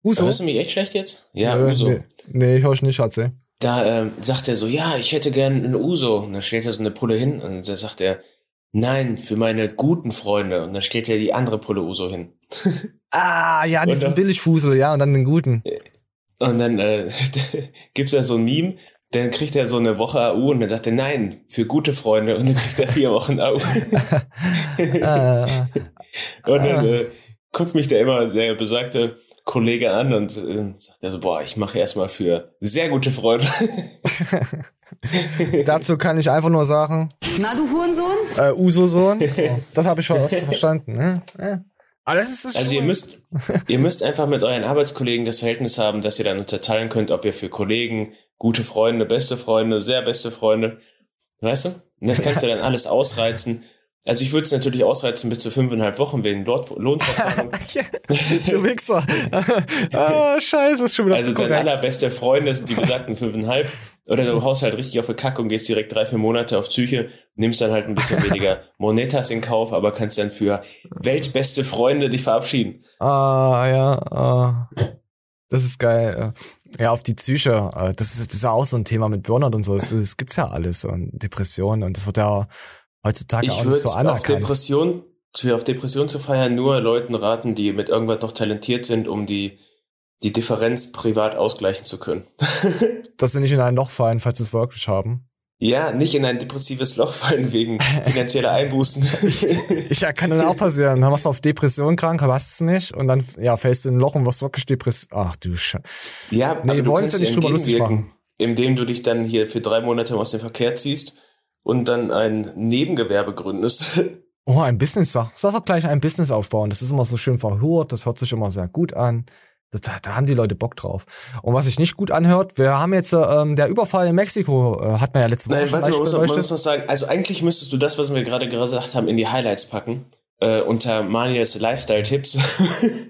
S2: Huso?
S3: hörst du mich echt schlecht jetzt? Ja,
S2: Nö,
S3: Uso.
S2: Nee, nee ich höre ich nicht, Schatzi.
S3: Da ähm, sagt er so, ja, ich hätte gern einen Uso. Und dann stellt er so eine Pulle hin und da sagt er, nein, für meine guten Freunde. Und dann stellt er die andere Pulle Uso hin.
S2: Ah, ja, diesen
S3: dann-
S2: Billigfusel, ja, und dann den guten.
S3: Und dann äh, gibt's da so ein Meme, dann kriegt er so eine Woche AU und dann sagt er, nein, für gute Freunde. Und dann kriegt er vier Wochen AU.
S2: Ah,
S3: Und dann äh, guckt mich da immer der besagte Kollege an und äh, sagt er so, boah, ich mache erstmal für sehr gute Freunde.
S2: dazu kann ich einfach nur sagen,
S5: Na, du Hurensohn?
S2: äh, Uso-Sohn. So, das habe ich schon erst verstanden. Ne? Ja. Aber das ist das
S3: Also ihr müsst, ihr müsst einfach mit euren Arbeitskollegen das Verhältnis haben, dass ihr dann unterteilen könnt, ob ihr für Kollegen, gute Freunde, beste Freunde, sehr beste Freunde, weißt du? Und das kannst du dann alles ausreizen. Also ich würde es natürlich ausreizen bis zu fünfeinhalb Wochen wegen Lohn- Lohnverzahlung.
S2: du Wichser. ah, scheiße, ist schon wieder
S3: Also dein
S2: korrekt.
S3: allerbeste Freunde sind die besagten fünfeinhalb. Oder du haust halt richtig auf die Kacke und gehst direkt drei, vier Monate auf Psyche, nimmst dann halt ein bisschen weniger Monetas in Kauf, aber kannst dann für weltbeste Freunde dich verabschieden.
S2: Ah, ja, ah. Das ist geil. Ja, auf die Psyche. äh, Das ist, das ist ja auch so ein Thema mit Burnout und so. Das, das gibt's ja alles und Depressionen und das wird ja heutzutage auch
S3: Ich
S2: nicht
S3: würde
S2: so
S3: auf
S2: anerkannt.
S3: Depression, für auf Depression zu feiern nur Leuten raten, die mit irgendwas noch talentiert sind, um die die Differenz privat ausgleichen zu können.
S2: Dass sie nicht in ein Loch fallen, falls sie es wirklich haben.
S3: Ja, nicht in ein depressives Loch fallen wegen finanzieller Einbußen.
S2: ich, ja, kann dann auch passieren. Dann machst du auf Depression krank, hast es nicht und dann ja, fällst du in ein Loch und wirst wirklich depressiv. Ach du Sch
S3: Ja,
S2: nee,
S3: aber du
S2: wollen
S3: kannst
S2: ja nicht drüber lustig machen.
S3: indem du dich dann hier für drei Monate aus dem Verkehr ziehst und dann ein Nebengewerbe gründest.
S2: Oh, ein Business. Sag sag doch gleich ein Business aufbauen. Das ist immer so schön verhurt. Das hört sich immer sehr gut an. Das, da, da haben die Leute Bock drauf. Und was sich nicht gut anhört, wir haben jetzt ähm, der Überfall in Mexiko, äh, hat man ja letzte Woche
S3: Nein,
S2: schon
S3: warte, man muss, man muss noch sagen, also eigentlich müsstest du das, was wir gerade gesagt haben, in die Highlights packen. Äh, unter Manias Lifestyle-Tipps.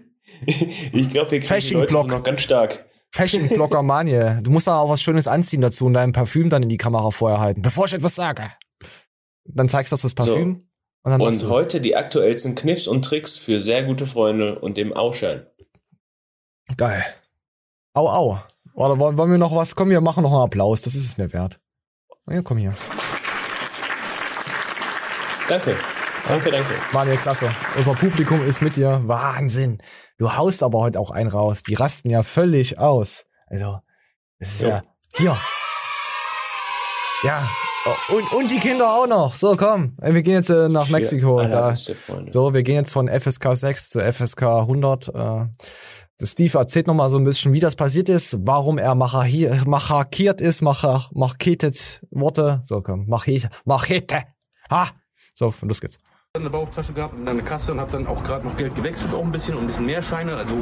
S3: ich glaube, wir kriegen die Leute noch ganz stark.
S2: Fashion Blogger Manie. Du musst da auch was Schönes anziehen dazu und dein Parfüm dann in die Kamera vorher halten, bevor ich etwas sage. Dann zeigst du das Parfüm. Und, dann machst
S3: Und
S2: du-
S3: heute die aktuellsten Kniffs und Tricks für sehr gute Freunde und dem Ausschein.
S2: Geil. Au, au. Oder wollen, wollen wir noch was? Komm, wir machen noch einen Applaus. Das ist es mir wert. Ja, komm hier.
S3: Danke. Danke, danke.
S2: Manuel, klasse. Unser Publikum ist mit dir. Wahnsinn. Du haust aber heute auch einen raus. Die rasten ja völlig aus. Also, es ist
S3: Jo.
S2: ja. Hier. Ja. Oh, Und, und die Kinder auch noch. So, komm. Wir gehen jetzt äh, nach Mexiko. Da, so, wir gehen jetzt von FSK 6 zu FSK 100. Äh, Steve erzählt noch mal so ein bisschen, wie das passiert ist, warum er machakiert ist, macha, machetet Worte. So, komm. Machete. Machete. Ha. So, los geht's.
S12: Eine Bauchtasche gehabt und dann eine Kasse und habe dann auch gerade noch Geld gewechselt, auch ein bisschen und ein bisschen mehr Scheine. Also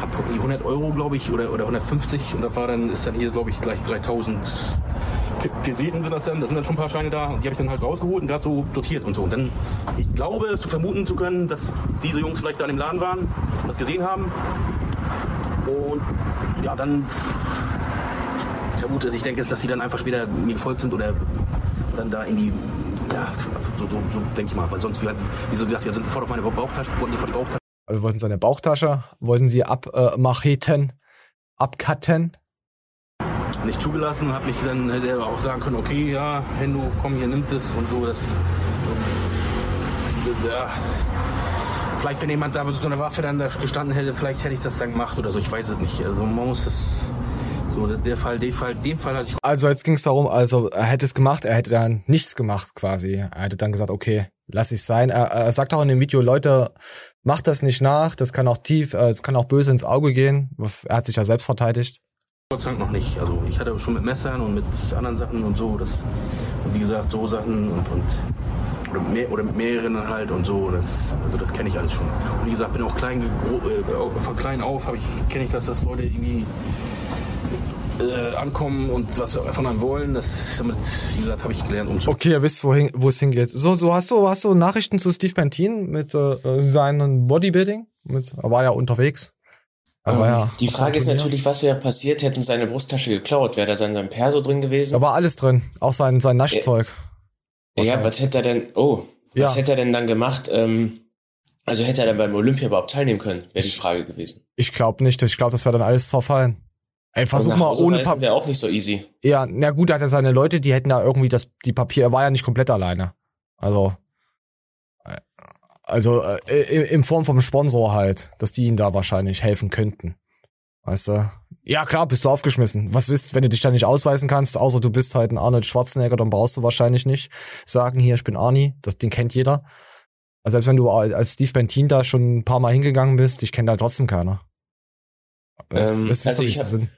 S12: habe irgendwie 100 Euro, glaube ich, oder, oder 150 und da war dann, ist dann hier, glaube ich, gleich 3000 P- Peseten sind das dann. Da sind dann schon ein paar Scheine da und die habe ich dann halt rausgeholt und gerade so dotiert und so. Und dann, ich glaube, zu vermuten zu können, dass diese Jungs vielleicht da in dem Laden waren und das gesehen haben. Und ja, dann vermute ich, denke, dass sie dann einfach später mir gefolgt sind oder dann da in die, ja, so, so, so denke ich mal, weil sonst, wie, wie so gesagt, sie sind sofort auf meine Bauchtasche, wollten vor die Bauchtasche.
S2: Also wollten seine Bauchtasche, wollten sie abmacheten, abcutten.
S12: nicht zugelassen, hat mich dann hätte er auch sagen können, okay, ja, Hendo, komm hier, nimmt es und so, das, ja, vielleicht wenn jemand da mit so einer Waffe dann da gestanden hätte, vielleicht hätte ich das dann gemacht oder so, ich weiß es nicht, also man muss das, so, der Fall, den Fall, den Fall hatte ich
S2: Also jetzt ging es darum, also er hätte es gemacht, er hätte dann nichts gemacht quasi. Er hätte dann gesagt, okay, lass ich sein. Er, er sagt auch in dem Video, Leute, macht das nicht nach, das kann auch tief, äh, es kann auch böse ins Auge gehen. Er hat sich ja selbst verteidigt.
S12: Gott sei Dank noch nicht. Also ich hatte schon mit Messern und mit anderen Sachen und so, das und wie gesagt so Sachen und, und oder, mit mehr, oder mit mehreren halt und so. Das, also das kenne ich alles schon. Und wie gesagt, bin auch klein, äh, von klein auf habe ich kenne ich, dass das Leute irgendwie äh, ankommen und was von einem wollen. Das damit, wie gesagt, habe ich gelernt umzugehen.
S2: Okay, ihr wisst, wohin, wo es hingeht. So, so hast du, hast du Nachrichten zu Steve Pantin mit äh, seinem Bodybuilding? Mit, er war ja unterwegs. Er war
S3: Ähm,
S2: ja
S3: die Frage ist natürlich, was wäre passiert, hätten seine Brusttasche geklaut? Wäre da sein, sein Perso drin gewesen?
S2: Da war alles drin, auch sein, sein Naschzeug.
S3: ja, was hätte er denn, oh, was
S2: Ja.
S3: hätte er denn dann gemacht? Ähm, also hätte er dann beim Olympia überhaupt teilnehmen können, wäre die Frage gewesen.
S2: Ich glaube nicht, ich glaube, das wäre dann alles zerfallen. Ey, versuch
S3: Und nach
S2: mal ohne Papier.
S3: wäre auch nicht so easy.
S2: Ja, na gut, er hat ja seine Leute, die hätten ja irgendwie das, die Papier, er war ja nicht komplett alleine. Also, äh, also äh, in, Form vom Sponsor halt, dass die ihn da wahrscheinlich helfen könnten. Weißt du? Ja, klar, bist du aufgeschmissen. Was wisst, wenn du dich da nicht ausweisen kannst, außer du bist halt ein Arnold Schwarzenegger, dann brauchst du wahrscheinlich nicht sagen, hier, ich bin Arnie, das Ding kennt jeder. Also selbst wenn du als Steve Bentin da schon ein paar Mal hingegangen bist, dich kennt da trotzdem keiner. Das,
S3: Ähm,
S2: das wisst
S3: also ich hab-.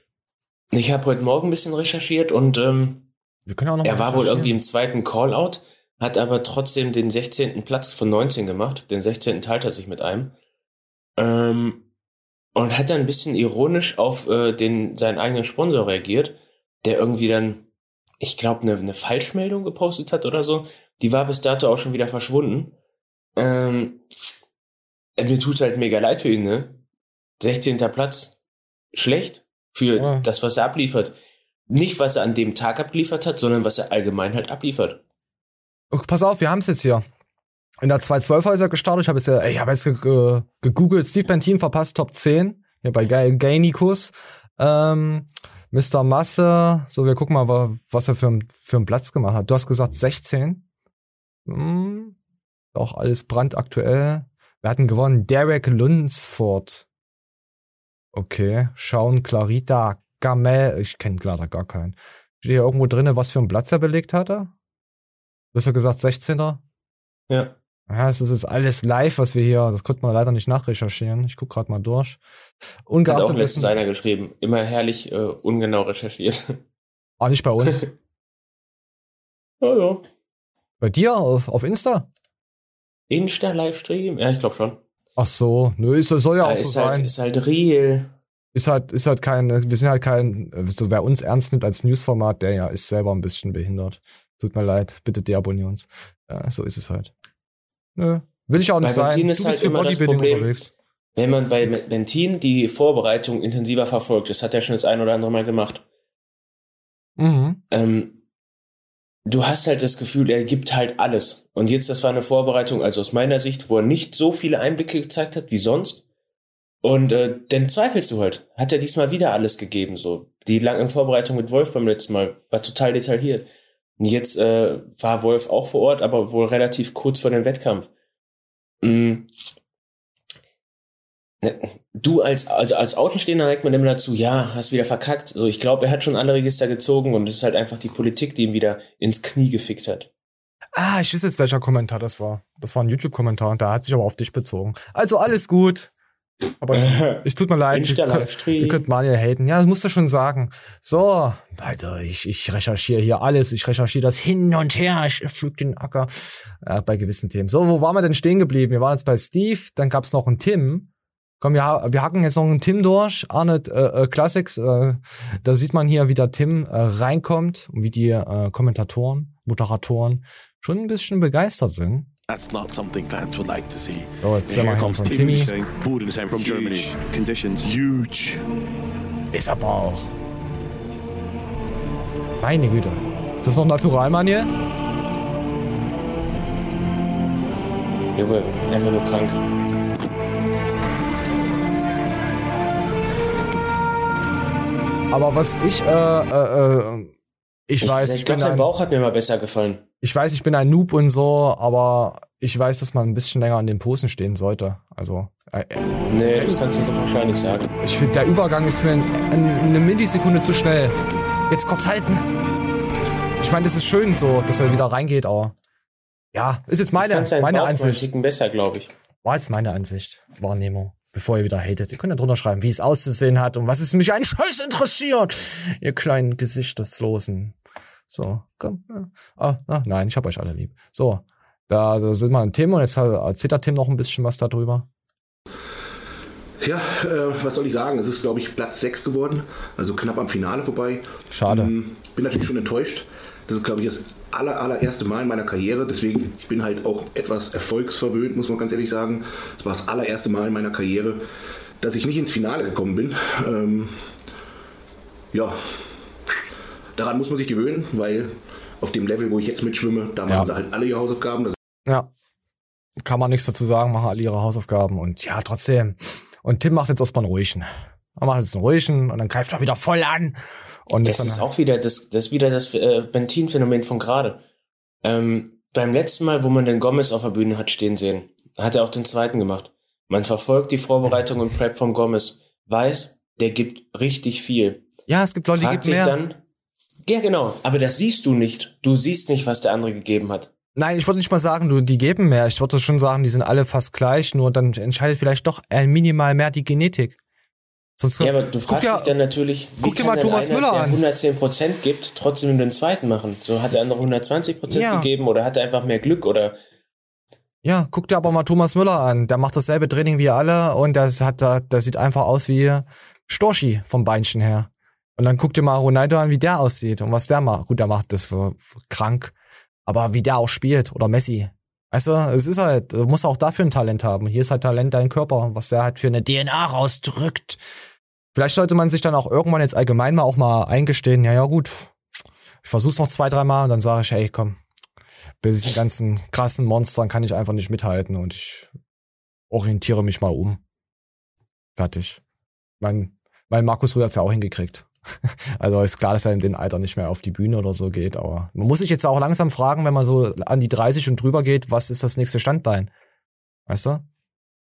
S3: Ich habe heute Morgen ein bisschen recherchiert und ähm, er war wohl irgendwie im zweiten Callout, hat aber trotzdem den 16. Platz von 19 gemacht. Den 16. teilt er sich mit einem. Ähm, und hat dann ein bisschen ironisch auf äh, den, seinen eigenen Sponsor reagiert, der irgendwie dann, ich glaube, eine, eine Falschmeldung gepostet hat oder so. Die war bis dato auch schon wieder verschwunden. Ähm, äh, mir tut halt mega leid für ihn, ne? 16. Platz. Schlecht für
S2: Ja.
S3: das, was er abliefert. Nicht, was er an dem Tag abliefert hat, sondern was er allgemein halt abliefert.
S2: Oh, pass auf, wir haben es jetzt hier. In der 212 ist er gestartet. Ich habe jetzt, äh, ich hab jetzt ge ge gegoogelt. Steve Bentin verpasst Top 10. Hier bei Ga- Gainikus. Ähm, Mr. Masse. So, wir gucken mal, wa- was er für, für einen Platz gemacht hat. Du hast gesagt 16. Hm, auch alles brandaktuell. Wir hatten gewonnen. Derek Lunsford. Okay, schauen Clarita Gamel. Ich kenne leider gar keinen. Steht hier irgendwo drinne, was für einen Platz er belegt hatte? Du hast ja gesagt 16er?
S3: Ja.
S2: Ja, es ist jetzt alles live, was wir hier, das konnte man leider nicht nachrecherchieren. Ich guck gerade mal durch.
S3: Hat auch
S2: Ungeachtet
S3: letztens einer geschrieben. Immer herrlich äh, ungenau recherchiert.
S2: ah, nicht bei uns.
S3: ja, ja.
S2: bei dir auf, auf Insta?
S3: Insta-Livestream? Ja, ich glaube schon.
S2: Ach so, nö, ist, soll ja
S3: Ja,
S2: auch so
S3: halt,
S2: sein.
S3: ist halt real.
S2: Ist halt, ist halt kein, wir sind halt kein, so wer uns ernst nimmt als Newsformat, der ja ist selber ein bisschen behindert. Tut mir leid, bitte deabonnier uns. Ja, so ist es halt. Nö, will ich auch nicht
S3: Bei
S2: sein.
S3: Bentin
S2: Du
S3: ist
S2: bist
S3: halt
S2: für
S3: immer das
S2: Bodybuilding unterwegs.
S3: wenn man bei Bentin die Vorbereitung intensiver verfolgt, das hat er schon das ein oder andere Mal gemacht,
S2: Mhm.
S3: ähm, du hast halt das Gefühl, er gibt halt alles. Und jetzt, das war eine Vorbereitung, also aus meiner Sicht, wo er nicht so viele Einblicke gezeigt hat wie sonst. Und äh, dann zweifelst du halt. Hat er diesmal wieder alles gegeben? So die lange Vorbereitung mit Wolf beim letzten Mal war total detailliert. Und jetzt äh, war Wolf auch vor Ort, aber wohl relativ kurz vor dem Wettkampf. Mm. Ne, Du als, also als Außenstehender neigt man immer dazu, ja, hast wieder verkackt. So, ich glaube, er hat schon alle Register gezogen und es ist halt einfach die Politik, die ihn wieder ins Knie gefickt hat.
S2: Ah, ich weiß jetzt, welcher Kommentar das war. Das war ein YouTube-Kommentar und der hat sich aber auf dich bezogen. Also alles gut. Aber ich, ich tut mir leid, ihr, ihr könnt Manuel haten. Ja, das musst du schon sagen. So, also ich, ich recherchiere hier alles. Ich recherchiere das hin und her. Ich pflüg den Acker äh, bei gewissen Themen. So, wo waren wir denn stehen geblieben? Wir waren jetzt bei Steve, dann gab's noch einen Tim. Komm, wir, ha- wir hacken jetzt noch einen Tim durch. Arnold äh, äh, Classics. Äh, da sieht man hier, wie der Tim äh, reinkommt und wie die äh, Kommentatoren, Moderatoren schon ein bisschen begeistert sind.
S13: That's not something fans would like to see.
S2: Oh, jetzt sehen wir hier von
S13: Timmy Bodenheim from Germany.
S14: Huge conditions.
S13: Huge.
S2: Ist aber auch. Meine Güte. Ist das noch Naturalmanier?
S3: Junge, einfach nur krank.
S2: Aber was ich, äh, äh, äh, ich, weiß, ich,
S3: ich glaube, sein
S2: ein,
S3: Bauch hat mir mal besser gefallen.
S2: ich weiß, ich bin ein Noob und so, aber ich weiß, dass man ein bisschen länger an den Posen stehen sollte. Also, äh,
S3: Nee, das kannst du doch wahrscheinlich sagen.
S2: ich finde, der Übergang ist mir ein, ein, eine Millisekunde zu schnell. Jetzt kurz halten. Ich meine, das ist schön so, dass er wieder reingeht, aber ja, ist jetzt meine,
S3: ich
S2: meine
S3: Bauch
S2: Ansicht.
S3: Ticken besser, glaube ich.
S2: War jetzt meine Ansicht, Wahrnehmung. Bevor ihr wieder hatet. Ihr könnt ja drunter schreiben, wie es auszusehen hat und was es mich einen Scheiß interessiert. Ihr kleinen Gesichtslosen. So, komm. Ah, ah, nein, ich hab euch alle lieb. So, da, da sind wir ein Thema und jetzt erzählt der Tim noch ein bisschen was darüber.
S12: Ja, äh, was soll ich sagen? Es ist, glaube ich, Platz 6 geworden, also knapp am Finale vorbei.
S2: Schade.
S12: Ähm, bin natürlich schon enttäuscht. Das ist, glaube ich, das aller, allererste Mal in meiner Karriere. Deswegen, ich bin halt auch etwas erfolgsverwöhnt, muss man ganz ehrlich sagen. Es war das allererste Mal in meiner Karriere, dass ich nicht ins Finale gekommen bin. Ähm, ja, daran muss man sich gewöhnen, weil auf dem Level, wo ich jetzt mitschwimme, da machen
S2: Ja.
S12: sie halt alle ihre Hausaufgaben.
S2: Ja. Kann man nichts dazu sagen, machen alle ihre Hausaufgaben und ja, trotzdem. Und Tim macht jetzt erstmal einen ruhigen. Er macht jetzt einen ruhigen und dann greift er wieder voll an. Und
S3: Das
S2: dann,
S3: ist auch wieder das, das wieder das äh, Bentin-Phänomen von gerade. Ähm, beim letzten Mal, wo man den Gomez auf der Bühne hat stehen sehen, hat er auch den zweiten gemacht. Man verfolgt die Vorbereitung und Prep von Gomez, weiß, der gibt richtig viel.
S2: ja, es gibt Leute, die geben
S3: sich
S2: mehr.
S3: dann, ja genau, aber das siehst du nicht. Du siehst nicht, was der andere gegeben hat.
S2: Nein, ich würde nicht mal sagen, du, die geben mehr. Ich würde schon sagen, die sind alle fast gleich, nur dann entscheidet vielleicht doch ein minimal mehr die Genetik. Sonst
S3: Ja, aber du fragst
S2: ja,
S3: dich dann natürlich, wie
S2: guck dir
S3: kann
S2: mal
S3: denn
S2: Thomas
S3: einer,
S2: Müller
S3: der
S2: an.
S3: 110% gibt, trotzdem den zweiten machen? So hat der andere 120%
S2: Ja.
S3: gegeben oder hat er einfach mehr Glück oder
S2: Ja, guck dir aber mal Thomas Müller an. Der macht dasselbe Training wie alle und das hat der sieht einfach aus wie Storchi vom Beinchen her. Und dann guck dir mal Ronaldo an, wie der aussieht und was der macht. Gut, der macht das für, für krank. Aber wie der auch spielt oder Messi. Weißt du, es ist halt, du musst auch dafür ein Talent haben. Hier ist halt Talent dein Körper, was der halt für eine DNA rausdrückt. Vielleicht sollte man sich dann auch irgendwann jetzt allgemein mal auch mal eingestehen, ja, ja, gut. Ich versuch's noch zwei, drei Mal und dann sage ich, hey, komm, bei diesen ganzen krassen Monstern kann ich einfach nicht mithalten und ich orientiere mich mal um. Fertig. Mein, mein Markus Rühr hat's ja auch hingekriegt. Also ist klar, dass er in dem Alter nicht mehr auf die Bühne oder so geht, aber man muss sich jetzt auch langsam fragen, wenn man so an die 30 und drüber geht, was ist das nächste Standbein? Weißt du?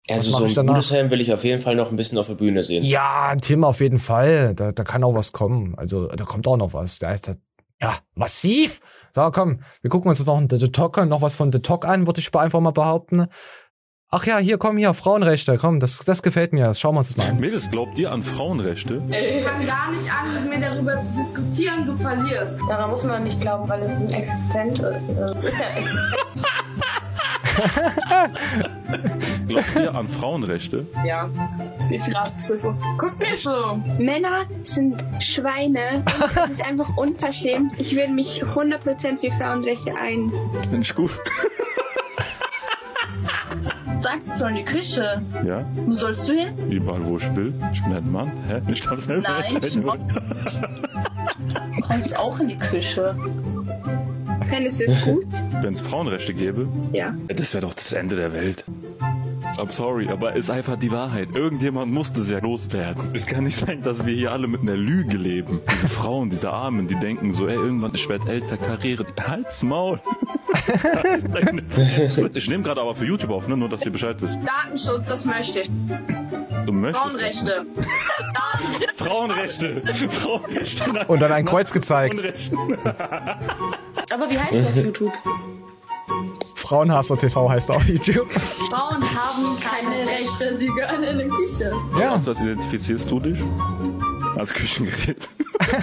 S3: Also so ein
S2: danach?
S3: Bundesheim will ich auf jeden Fall noch ein bisschen auf der Bühne sehen.
S2: Ja, Tim auf jeden Fall. Da, da kann auch was kommen. Also da kommt auch noch was. Da ist da, ja, massiv. So, komm, wir gucken uns jetzt noch The Talk an, noch was von The Talk an, würde ich einfach mal behaupten. Ach ja, hier, komm, hier, Frauenrechte, komm, das, das gefällt mir. Das schauen wir uns das mal an.
S14: Mädels, glaubt ihr an Frauenrechte?
S11: Ich fange gar nicht an, mit mir darüber zu diskutieren, du verlierst.
S15: Daran muss man nicht glauben, weil es ein existent Es ist ja existent.
S14: Glaubt ihr an Frauenrechte?
S11: Ja. Wie viel ab? 12 Uhr. Guck nicht so.
S16: Männer sind Schweine. Das ist einfach unverschämt. Ich will mich 100% für Frauenrechte ein.
S14: Finde ich gut.
S15: Sagst du soll in die Küche.
S14: Ja?
S15: Wo sollst du hin?
S14: Überall, wo ich will. Ich bin ein Mann. Hä? Ich darf selber
S15: Nein,
S14: entscheiden.
S15: Du kommst auch in die Küche.
S16: Fändest du es gut?
S14: Wenn es Frauenrechte gäbe,
S16: Ja.
S14: das wäre doch das Ende der Welt. I'm sorry, aber ist einfach die Wahrheit. Irgendjemand muss das ja loswerden. Es kann nicht sein, dass wir hier alle mit einer Lüge leben. Diese Frauen, diese Armen, die denken so, ey, irgendwann, ich werde älter, Karriere. Halt's Maul. Ich nehme gerade aber für YouTube auf, ne? nur dass ihr Bescheid wisst.
S11: Datenschutz, das möchte ich.
S14: Du möchtest
S11: Frauenrechte.
S14: Frauenrechte. Frauenrechte.
S2: Und dann ein Kreuz gezeigt.
S14: Frauenrechte.
S15: Aber wie heißt du auf YouTube?
S2: Frauenhasser TV heißt er auf YouTube.
S15: Frauen haben keine Rechte, sie gehören in die Küche.
S2: Ja.
S14: Als was identifizierst du dich? Als Küchengerät.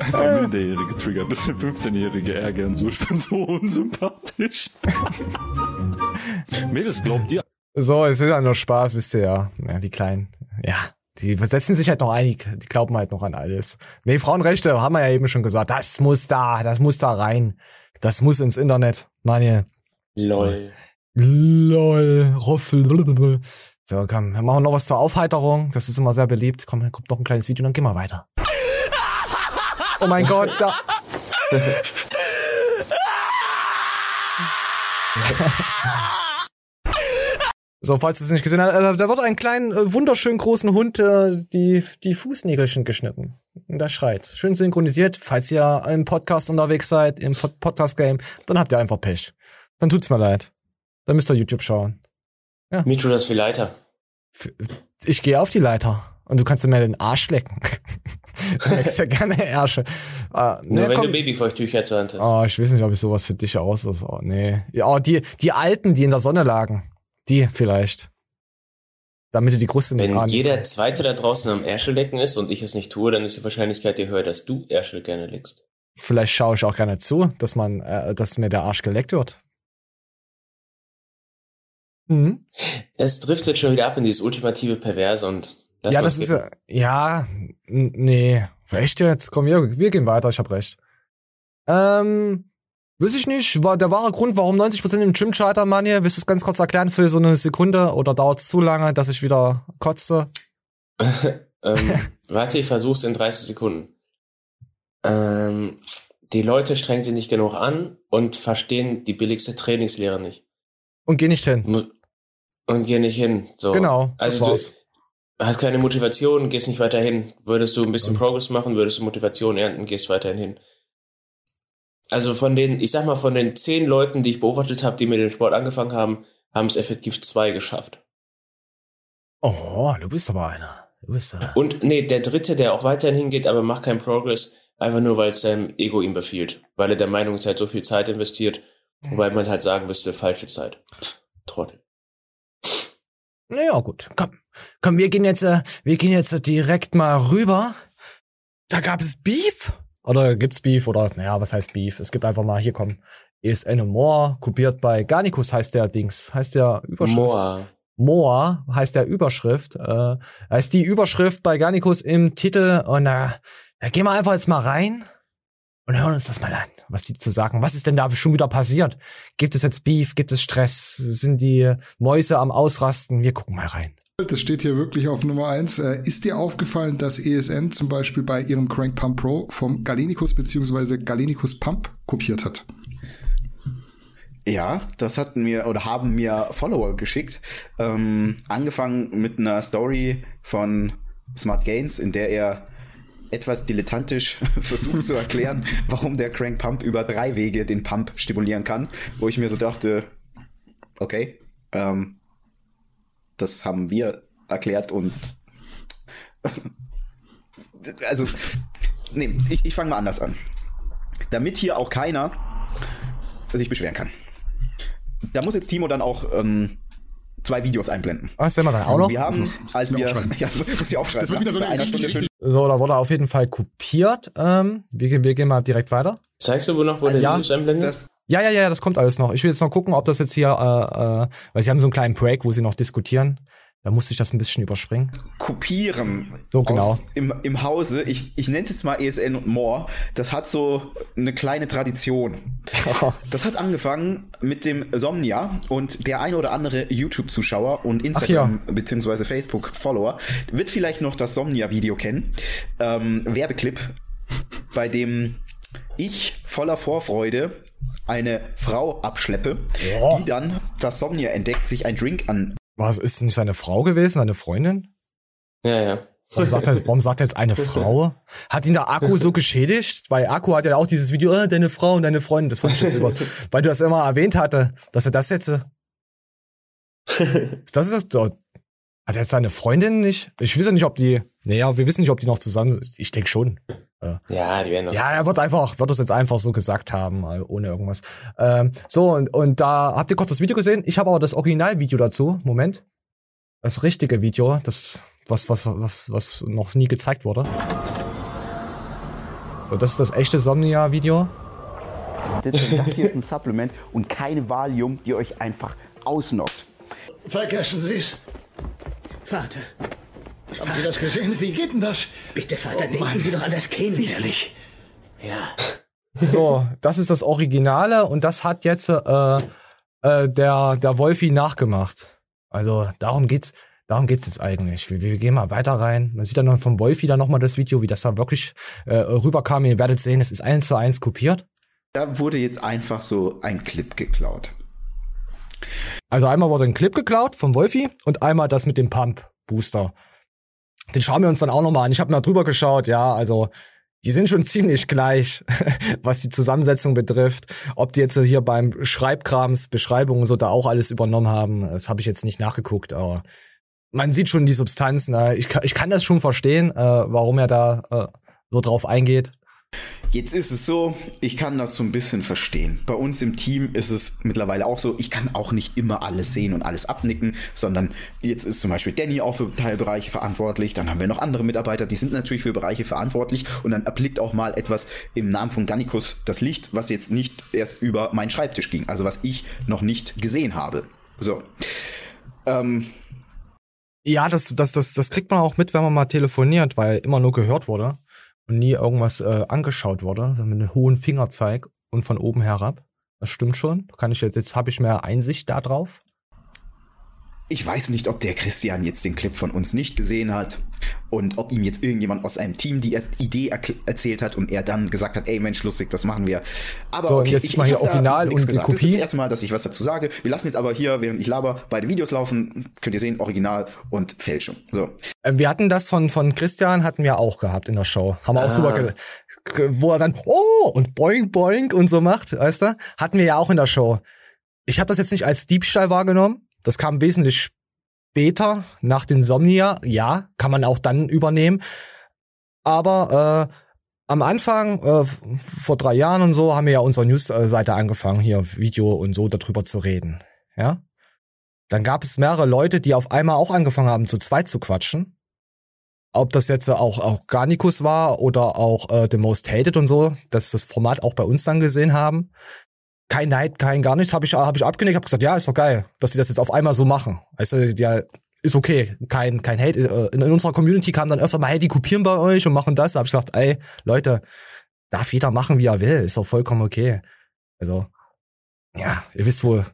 S14: Einfach Minderjährige Trigger, bisschen 15-Jährige ärgern, so ich bin so unsympathisch. Mädels, glaubt ihr?
S2: So, es ist ja nur Spaß, wisst ihr ja. Ja, die Kleinen. Ja, die setzen sich halt noch einig. Die glauben halt noch an alles. Nee, Frauenrechte, haben wir ja eben schon gesagt. Das muss da, das muss da rein. Das muss ins Internet. Meine.
S3: Lol.
S2: Lol. Roffel. So, komm, wir machen noch was zur Aufheiterung. Das ist immer sehr beliebt. Komm, dann kommt noch ein kleines Video, dann gehen wir weiter. Oh mein Gott, da. So, falls ihr es nicht gesehen habt, äh, da wird ein kleinen, äh, wunderschön großen Hund äh, die, die Fußnägelchen geschnitten. Und der schreit. Schön synchronisiert. Falls ihr im Podcast unterwegs seid, im Pod- Podcast-Game, dann habt ihr einfach Pech. Dann tut's mir leid. Dann müsst ihr YouTube schauen.
S3: Mir tut das viel leiter.
S2: Ich gehe auf die Leiter und du kannst mir den Arsch lecken. du leckst ja gerne Ärsche. Ah,
S3: Nur
S2: ne,
S3: wenn
S2: komm.
S3: du Babyfeuchttücher zur Hand hast.
S2: Oh, ich weiß nicht, ob ich sowas für dich aus ist. Oh, nee. Ja, oh, die, die Alten, die in der Sonne lagen. Die vielleicht. Damit du die Kruste nicht
S3: Wenn jeder Zweite da draußen am Ärschel lecken ist und ich es nicht tue, dann ist die Wahrscheinlichkeit dir höher, dass du Ärschel gerne leckst.
S2: Vielleicht schaue ich auch gerne zu, dass man, äh, dass mir der Arsch geleckt wird. Mhm.
S3: Es driftet schon wieder ab in dieses ultimative Perverse und lass
S2: ja, das ist ja, ja, nee. Echt jetzt? Komm, wir, wir gehen weiter, ich hab recht. Ähm, weiß ich nicht, war der wahre Grund, warum 90% im Gym scheitern, Mann hier? Willst du es ganz kurz erklären für so eine Sekunde oder dauert es zu lange, dass ich wieder kotze?
S3: ähm, warte, ich versuch's in 30 Sekunden. Ähm, die Leute strengen sich nicht genug an und verstehen die billigste Trainingslehre nicht.
S2: Und geh nicht hin.
S3: Und gehen nicht hin. So.
S2: Genau,
S3: Also du hast keine Motivation, gehst nicht weiter hin. Würdest du ein bisschen Progress machen, würdest du Motivation ernten, gehst weiterhin hin. Also von den, ich sag mal, von den zehn Leuten, die ich beobachtet habe, die mit dem Sport angefangen haben, haben es effektiv zwei geschafft.
S2: Oh, du bist aber einer. Du bist einer.
S3: Und nee, der dritte, der auch weiterhin hingeht, aber macht keinen Progress, einfach nur, weil es seinem Ego ihm befiehlt. Weil er der Meinung ist, er hat so viel Zeit investiert, wobei man halt sagen müsste, falsche Zeit. Trottel.
S2: Naja, gut. Komm, komm, wir gehen jetzt, äh, wir gehen jetzt direkt mal rüber. Da gab es Beef. Oder gibt's Beef? Oder, naja, was heißt Beef? Es gibt einfach mal, hier komm, ESN und More, kopiert bei Garnicus heißt der Dings, heißt der Überschrift.
S3: Moa.
S2: Moa heißt der Überschrift. Äh, heißt die Überschrift bei Garnicus im Titel. Und äh, da gehen wir einfach jetzt mal rein und hören uns das mal an, was die zu sagen. Was ist denn da schon wieder passiert? Gibt es jetzt Beef? Gibt es Stress? Sind die Mäuse am Ausrasten? Wir gucken mal rein.
S17: Das steht hier wirklich auf Nummer eins. Äh, Ist dir aufgefallen, dass ESN zum Beispiel bei ihrem Crank Pump Pro vom Galenicus bzw. Galenicus Pump kopiert hat?
S18: Ja, das hatten mir oder haben mir Follower geschickt. Ähm, angefangen mit einer Story von Smart Gains, in der er etwas dilettantisch versucht zu erklären, warum der Crank Pump über drei Wege den Pump stimulieren kann, wo ich mir so dachte, okay, Ähm, das haben wir erklärt und also, nee, ich, ich fange mal anders an. Damit hier auch keiner sich beschweren kann. Da muss jetzt Timo dann auch ähm, zwei Videos einblenden.
S2: Was sehen wir dann auch noch?
S18: Wir haben, als wir, ja, muss ich aufschreiben.
S17: Das wird wieder so eine
S18: einer
S17: richtig,
S18: Stunde
S17: richtig-
S2: So, da wurde auf jeden Fall kopiert. Ähm, wir, wir gehen mal direkt weiter.
S3: Zeigst du wo noch, wo der
S2: Ja,
S3: Videos einblendet?
S18: Das,
S2: Ja, ja, ja, das kommt alles noch. Ich will jetzt noch gucken, ob das jetzt hier, äh, äh, weil sie haben so einen kleinen Break, wo sie noch diskutieren. Da musste ich das ein bisschen überspringen.
S18: kopieren
S2: So, genau.
S18: aus, im, im Hause, ich, ich nenne es jetzt mal ESN und More, das hat so eine kleine Tradition. Das hat angefangen mit dem Somnia und der ein oder andere YouTube-Zuschauer und Instagram- bzw. Facebook-Follower wird vielleicht noch das Somnia-Video kennen. Ähm, Werbeclip, bei dem ich voller Vorfreude eine Frau abschleppe, die dann das Somnia entdeckt, sich ein Drink an
S2: Was ist nicht seine Frau gewesen, seine Freundin?
S3: Ja, ja.
S2: Warum sagt, er, jetzt- warum sagt er jetzt eine Frau? Hat ihn der Akku so geschädigt? Weil Akku hat ja auch dieses Video, äh, deine Frau und deine Freundin, das fand ich jetzt über, weil du das immer erwähnt hatte, dass er das jetzt, äh, das ist das, hat er jetzt seine Freundin nicht? Ich weiß ja nicht, ob die, naja, wir wissen nicht, ob die noch zusammen, ich denke schon.
S3: Ja, die werden.
S2: Ja, er wird einfach, wird das jetzt einfach so gesagt haben, ohne irgendwas. Ähm, so, und, und da habt ihr kurz das Video gesehen. Ich habe aber das Originalvideo dazu. Moment. Das richtige Video, das, was, was, was, was noch nie gezeigt wurde. So, das ist das echte Somnia-Video.
S18: Das hier ist ein Supplement und keine Valium, die euch einfach ausnockt.
S19: Vergessen Sie es. Vater. Haben Sie das gesehen? Wie geht denn das? Bitte, Vater, denken Sie doch an das Kind. Widerlich. Ja.
S2: So, das ist das Originale und das hat jetzt äh, äh, der, der Wolfi nachgemacht. Also darum geht's, darum geht's jetzt eigentlich. Wir, wir gehen mal weiter rein. Man sieht dann noch vom Wolfi dann nochmal das Video, wie das da wirklich äh, rüberkam. Ihr werdet sehen, es ist eins zu eins kopiert.
S18: Da wurde jetzt einfach so ein Clip geklaut.
S2: Also einmal wurde ein Clip geklaut vom Wolfi und einmal das mit dem Pump Booster. Den schauen wir uns dann auch nochmal an. Ich habe mal drüber geschaut, ja, also die sind schon ziemlich gleich, was die Zusammensetzung betrifft. Ob die jetzt hier beim Schreibkrams, Beschreibungen so da auch alles übernommen haben, das habe ich jetzt nicht nachgeguckt, aber man sieht schon die Substanz. Ne? Ich, kann- ich kann das schon verstehen, äh, warum er da äh, so drauf eingeht.
S18: Jetzt ist es so, ich kann das so ein bisschen verstehen. Bei uns im Team ist es mittlerweile auch so, ich kann auch nicht immer alles sehen und alles abnicken, sondern jetzt ist zum Beispiel Danny auch für Teilbereiche verantwortlich, dann haben wir noch andere Mitarbeiter, die sind natürlich für Bereiche verantwortlich und dann erblickt auch mal etwas im Namen von Gannikus das Licht, was jetzt nicht erst über meinen Schreibtisch ging, also was ich noch nicht gesehen habe. So. Ähm,
S2: Ja, das, das, das, das kriegt man auch mit, wenn man mal telefoniert, weil immer nur gehört wurde und nie irgendwas äh, angeschaut wurde, mit einem hohen Fingerzeig und von oben herab. Das stimmt schon. Kann ich jetzt, jetzt habe ich mehr Einsicht da drauf.
S18: Ich weiß nicht, ob der Christian jetzt den Clip von uns nicht gesehen hat und ob ihm jetzt irgendjemand aus einem Team die Idee erkl- erzählt hat und er dann gesagt hat, ey Mensch, lustig, das machen wir. Aber
S2: So,
S18: okay,
S2: jetzt
S18: ich,
S2: mal hier Original und die
S18: gesagt. Das ist
S2: Kopie.
S18: das erste Mal, dass ich was dazu sage. Wir lassen jetzt aber hier, während ich laber, beide Videos laufen. Könnt ihr sehen, Original und Fälschung. So.
S2: Ähm, wir hatten das von, von Christian, hatten wir auch gehabt in der Show. Haben wir auch
S18: Ah.
S2: drüber, wo er dann, oh, und boing, boing und so macht, weißt du? Hatten wir ja auch in der Show. Ich habe das jetzt nicht als Diebstahl wahrgenommen. Das kam wesentlich später, nach den Somnia. Ja, kann man auch dann übernehmen. Aber äh, am Anfang, äh, vor drei Jahren und so, haben wir ja unsere News-Seite angefangen, hier Video und so darüber zu reden. Ja? Dann gab es mehrere Leute, die auf einmal auch angefangen haben, zu zweit zu quatschen. Ob das jetzt auch, auch Garnicus war oder auch äh, The Most Hated und so, dass das Format auch bei uns dann gesehen haben. Kein Neid, kein gar nichts, habe ich, hab ich abgenickt, habe gesagt, ja, ist doch geil, dass die das jetzt auf einmal so machen. Du, ja, ist okay, kein, kein Hate. Äh, In, in unserer Community kam dann öfter mal, hey, die kopieren bei euch und machen das. Da hab ich gesagt, ey, Leute, darf jeder machen, wie er will, ist doch vollkommen okay. Also, ja, ihr wisst wohl,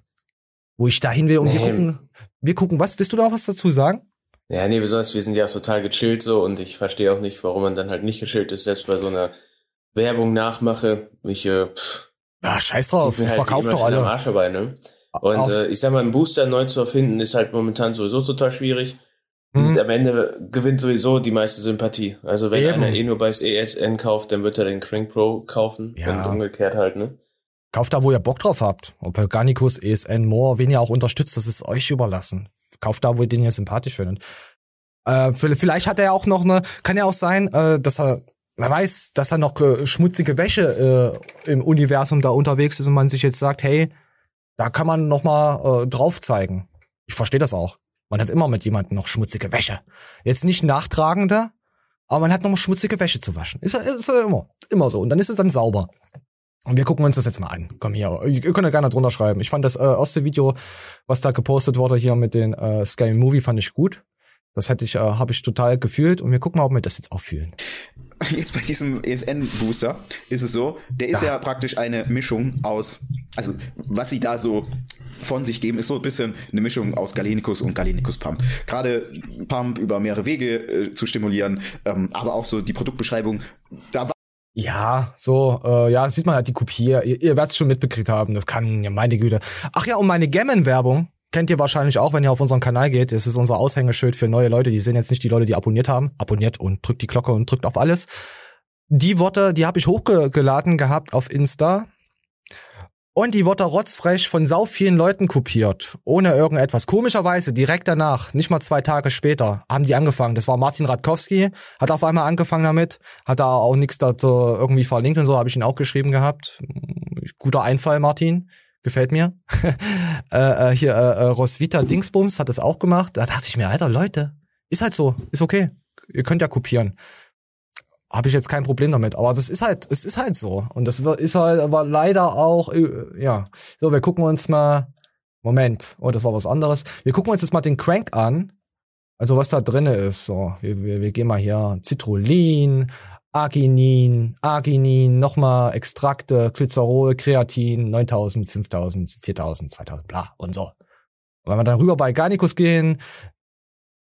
S2: wo ich dahin will und wir
S3: Nee.
S2: gucken, wir gucken, was, willst du da was dazu sagen?
S3: Ja, nee, besonders wir sind ja auch total gechillt so und ich verstehe auch nicht, warum man dann halt nicht gechillt ist, selbst bei so einer Werbung nachmache. Ich, äh, pff,
S2: Ja, scheiß drauf,
S3: halt
S2: verkauft doch alle.
S3: Arsch vorbei, ne? Und
S2: Auf-
S3: äh, ich sag mal, einen Booster neu zu erfinden ist halt momentan sowieso total schwierig.
S2: Mhm.
S3: Am Ende gewinnt sowieso die meiste Sympathie. Also wenn
S2: Eben.
S3: einer eh nur bei ESN kauft, dann wird er den Crank Pro kaufen
S2: Ja.
S3: und umgekehrt halt, ne?
S2: Kauft da, wo ihr Bock drauf habt. Ob ihr Garnicus, ESN, More, wen ihr auch unterstützt, das ist euch überlassen. Kauft da, wo ihr den ihr sympathisch findet. Äh, vielleicht hat er ja auch noch eine, kann ja auch sein, äh, dass er, wer weiß, dass er noch äh, schmutzige Wäsche äh, im Universum da unterwegs ist und man sich jetzt sagt, hey, da kann man noch mal äh, drauf zeigen. Ich verstehe das auch. Man hat immer mit jemandem noch schmutzige Wäsche. Jetzt nicht nachtragende, aber man hat noch mal schmutzige Wäsche zu waschen. Ist, ist immer, immer so. Und dann ist es dann sauber. Und wir gucken uns das jetzt mal an. Komm hier, ihr könnt ja gerne drunter schreiben. Ich fand das äh, erste Video, was da gepostet wurde hier mit den äh, Sky Movie, fand ich gut. Das hätte ich, äh, habe ich total gefühlt und wir gucken mal, ob wir das jetzt auch fühlen.
S18: Jetzt bei diesem ESN-Booster ist es so, der ist ja. ja praktisch eine Mischung aus, also was sie da so von sich geben, ist so ein bisschen eine Mischung aus Galenicus und Galenicus Pump. Gerade Pump über mehrere Wege äh, zu stimulieren, ähm, aber auch so die Produktbeschreibung, da war
S2: ja, so, äh, ja, sieht man halt die Kopie. Ihr, ihr werdet es schon mitbekriegt haben, das kann, ja, meine Güte. Ach ja, und meine Gammon-Werbung kennt ihr wahrscheinlich auch, wenn ihr auf unseren Kanal geht. Das ist unser Aushängeschild für neue Leute. Die sind jetzt nicht die Leute, die abonniert haben. Abonniert und drückt die Glocke und drückt auf alles. Die Worte, die habe ich hochgeladen gehabt auf Insta. Und die wurde rotzfrech von sau vielen Leuten kopiert, ohne irgendetwas. Komischerweise, direkt danach, nicht mal zwei Tage später, haben die angefangen. Das war Martin Radkowski, hat auf einmal angefangen damit, hat da auch nichts dazu irgendwie verlinkt und so, habe ich ihn auch geschrieben gehabt. Guter Einfall, Martin, gefällt mir. äh, äh, hier, äh, äh, Roswitha Dingsbums hat das auch gemacht. Da dachte ich mir, Alter, Leute, ist halt so, ist okay. Ihr könnt ja kopieren habe ich jetzt kein Problem damit. Aber das ist halt, es ist halt so. Und das ist halt aber leider auch, äh, ja. So, wir gucken uns mal, Moment, oh, das war was anderes. Wir gucken uns jetzt mal den Crank an. Also was da drinne ist. So, wir, wir, wir gehen mal hier Citrullin, Arginin, Arginin, nochmal Extrakte, Glycerol, Kreatin, 9000, 5000, 4000, 2000, bla und so. Und wenn wir dann rüber bei Garnicus gehen,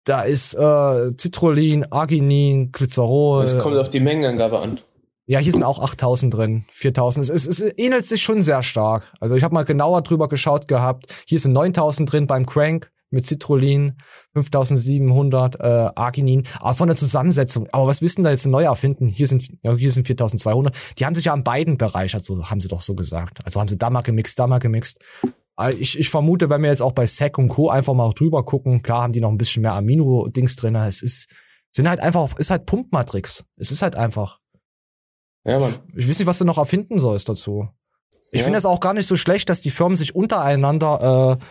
S2: da ist äh, Citrullin, Arginin, Glycerol.
S3: Es kommt auf die Mengenangabe an.
S2: Ja, hier sind auch 8000 drin, 4000. Es, es, es ähnelt sich schon sehr stark. Also ich habe mal genauer drüber geschaut gehabt. Hier sind 9000 drin beim Crank mit Citrullin, 5700 äh, Arginin. Aber von der Zusammensetzung. Aber was wissen da jetzt neu erfinden? Hier sind ja, hier sind 4200. Die haben sich ja an beiden Bereichen, also haben sie doch so gesagt. Also haben sie da mal gemixt, da mal gemixt. Ah, ich, ich vermute, wenn wir jetzt auch bei Sack und Co. einfach mal drüber gucken, klar haben die noch ein bisschen mehr Amino-Dings drin. Es ist, sind halt einfach, ist halt Pumpmatrix. Es ist halt einfach.
S3: Ja, Mann.
S2: Ich weiß nicht, was du noch erfinden sollst dazu. Ich ja. finde es auch gar nicht so schlecht, dass die Firmen sich untereinander, äh,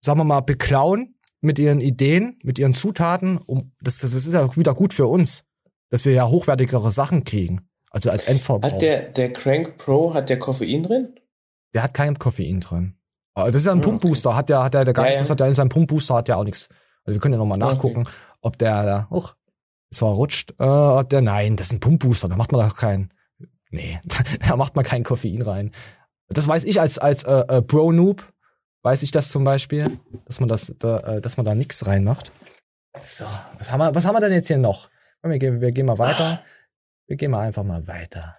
S2: sagen wir mal, beklauen mit ihren Ideen, mit ihren Zutaten. Um, das, das ist ja wieder gut für uns, dass wir ja hochwertigere Sachen kriegen. Also als Endverbraucher.
S3: Hat der, der Crank Pro, hat der Koffein drin?
S2: Der hat kein Koffein drin. Das ist ja ein hm, Pumpbooster. Hat der, hat der, der gar ja, ja. hat ja in seinem Pumpbooster hat ja auch nichts. Also wir können ja nochmal nachgucken, okay. ob der, oh, zwar rutscht, äh, ob der, nein, das ist ein Pumpbooster, da macht man doch keinen, nee, da macht man keinen Koffein rein. Das weiß ich als, als äh, äh, Pro-Noob, weiß ich das zum Beispiel, dass man das, da, äh, dass man da nichts reinmacht. So, was haben wir, was haben wir denn jetzt hier noch? Wir gehen, wir gehen mal weiter. Wir gehen mal einfach mal weiter.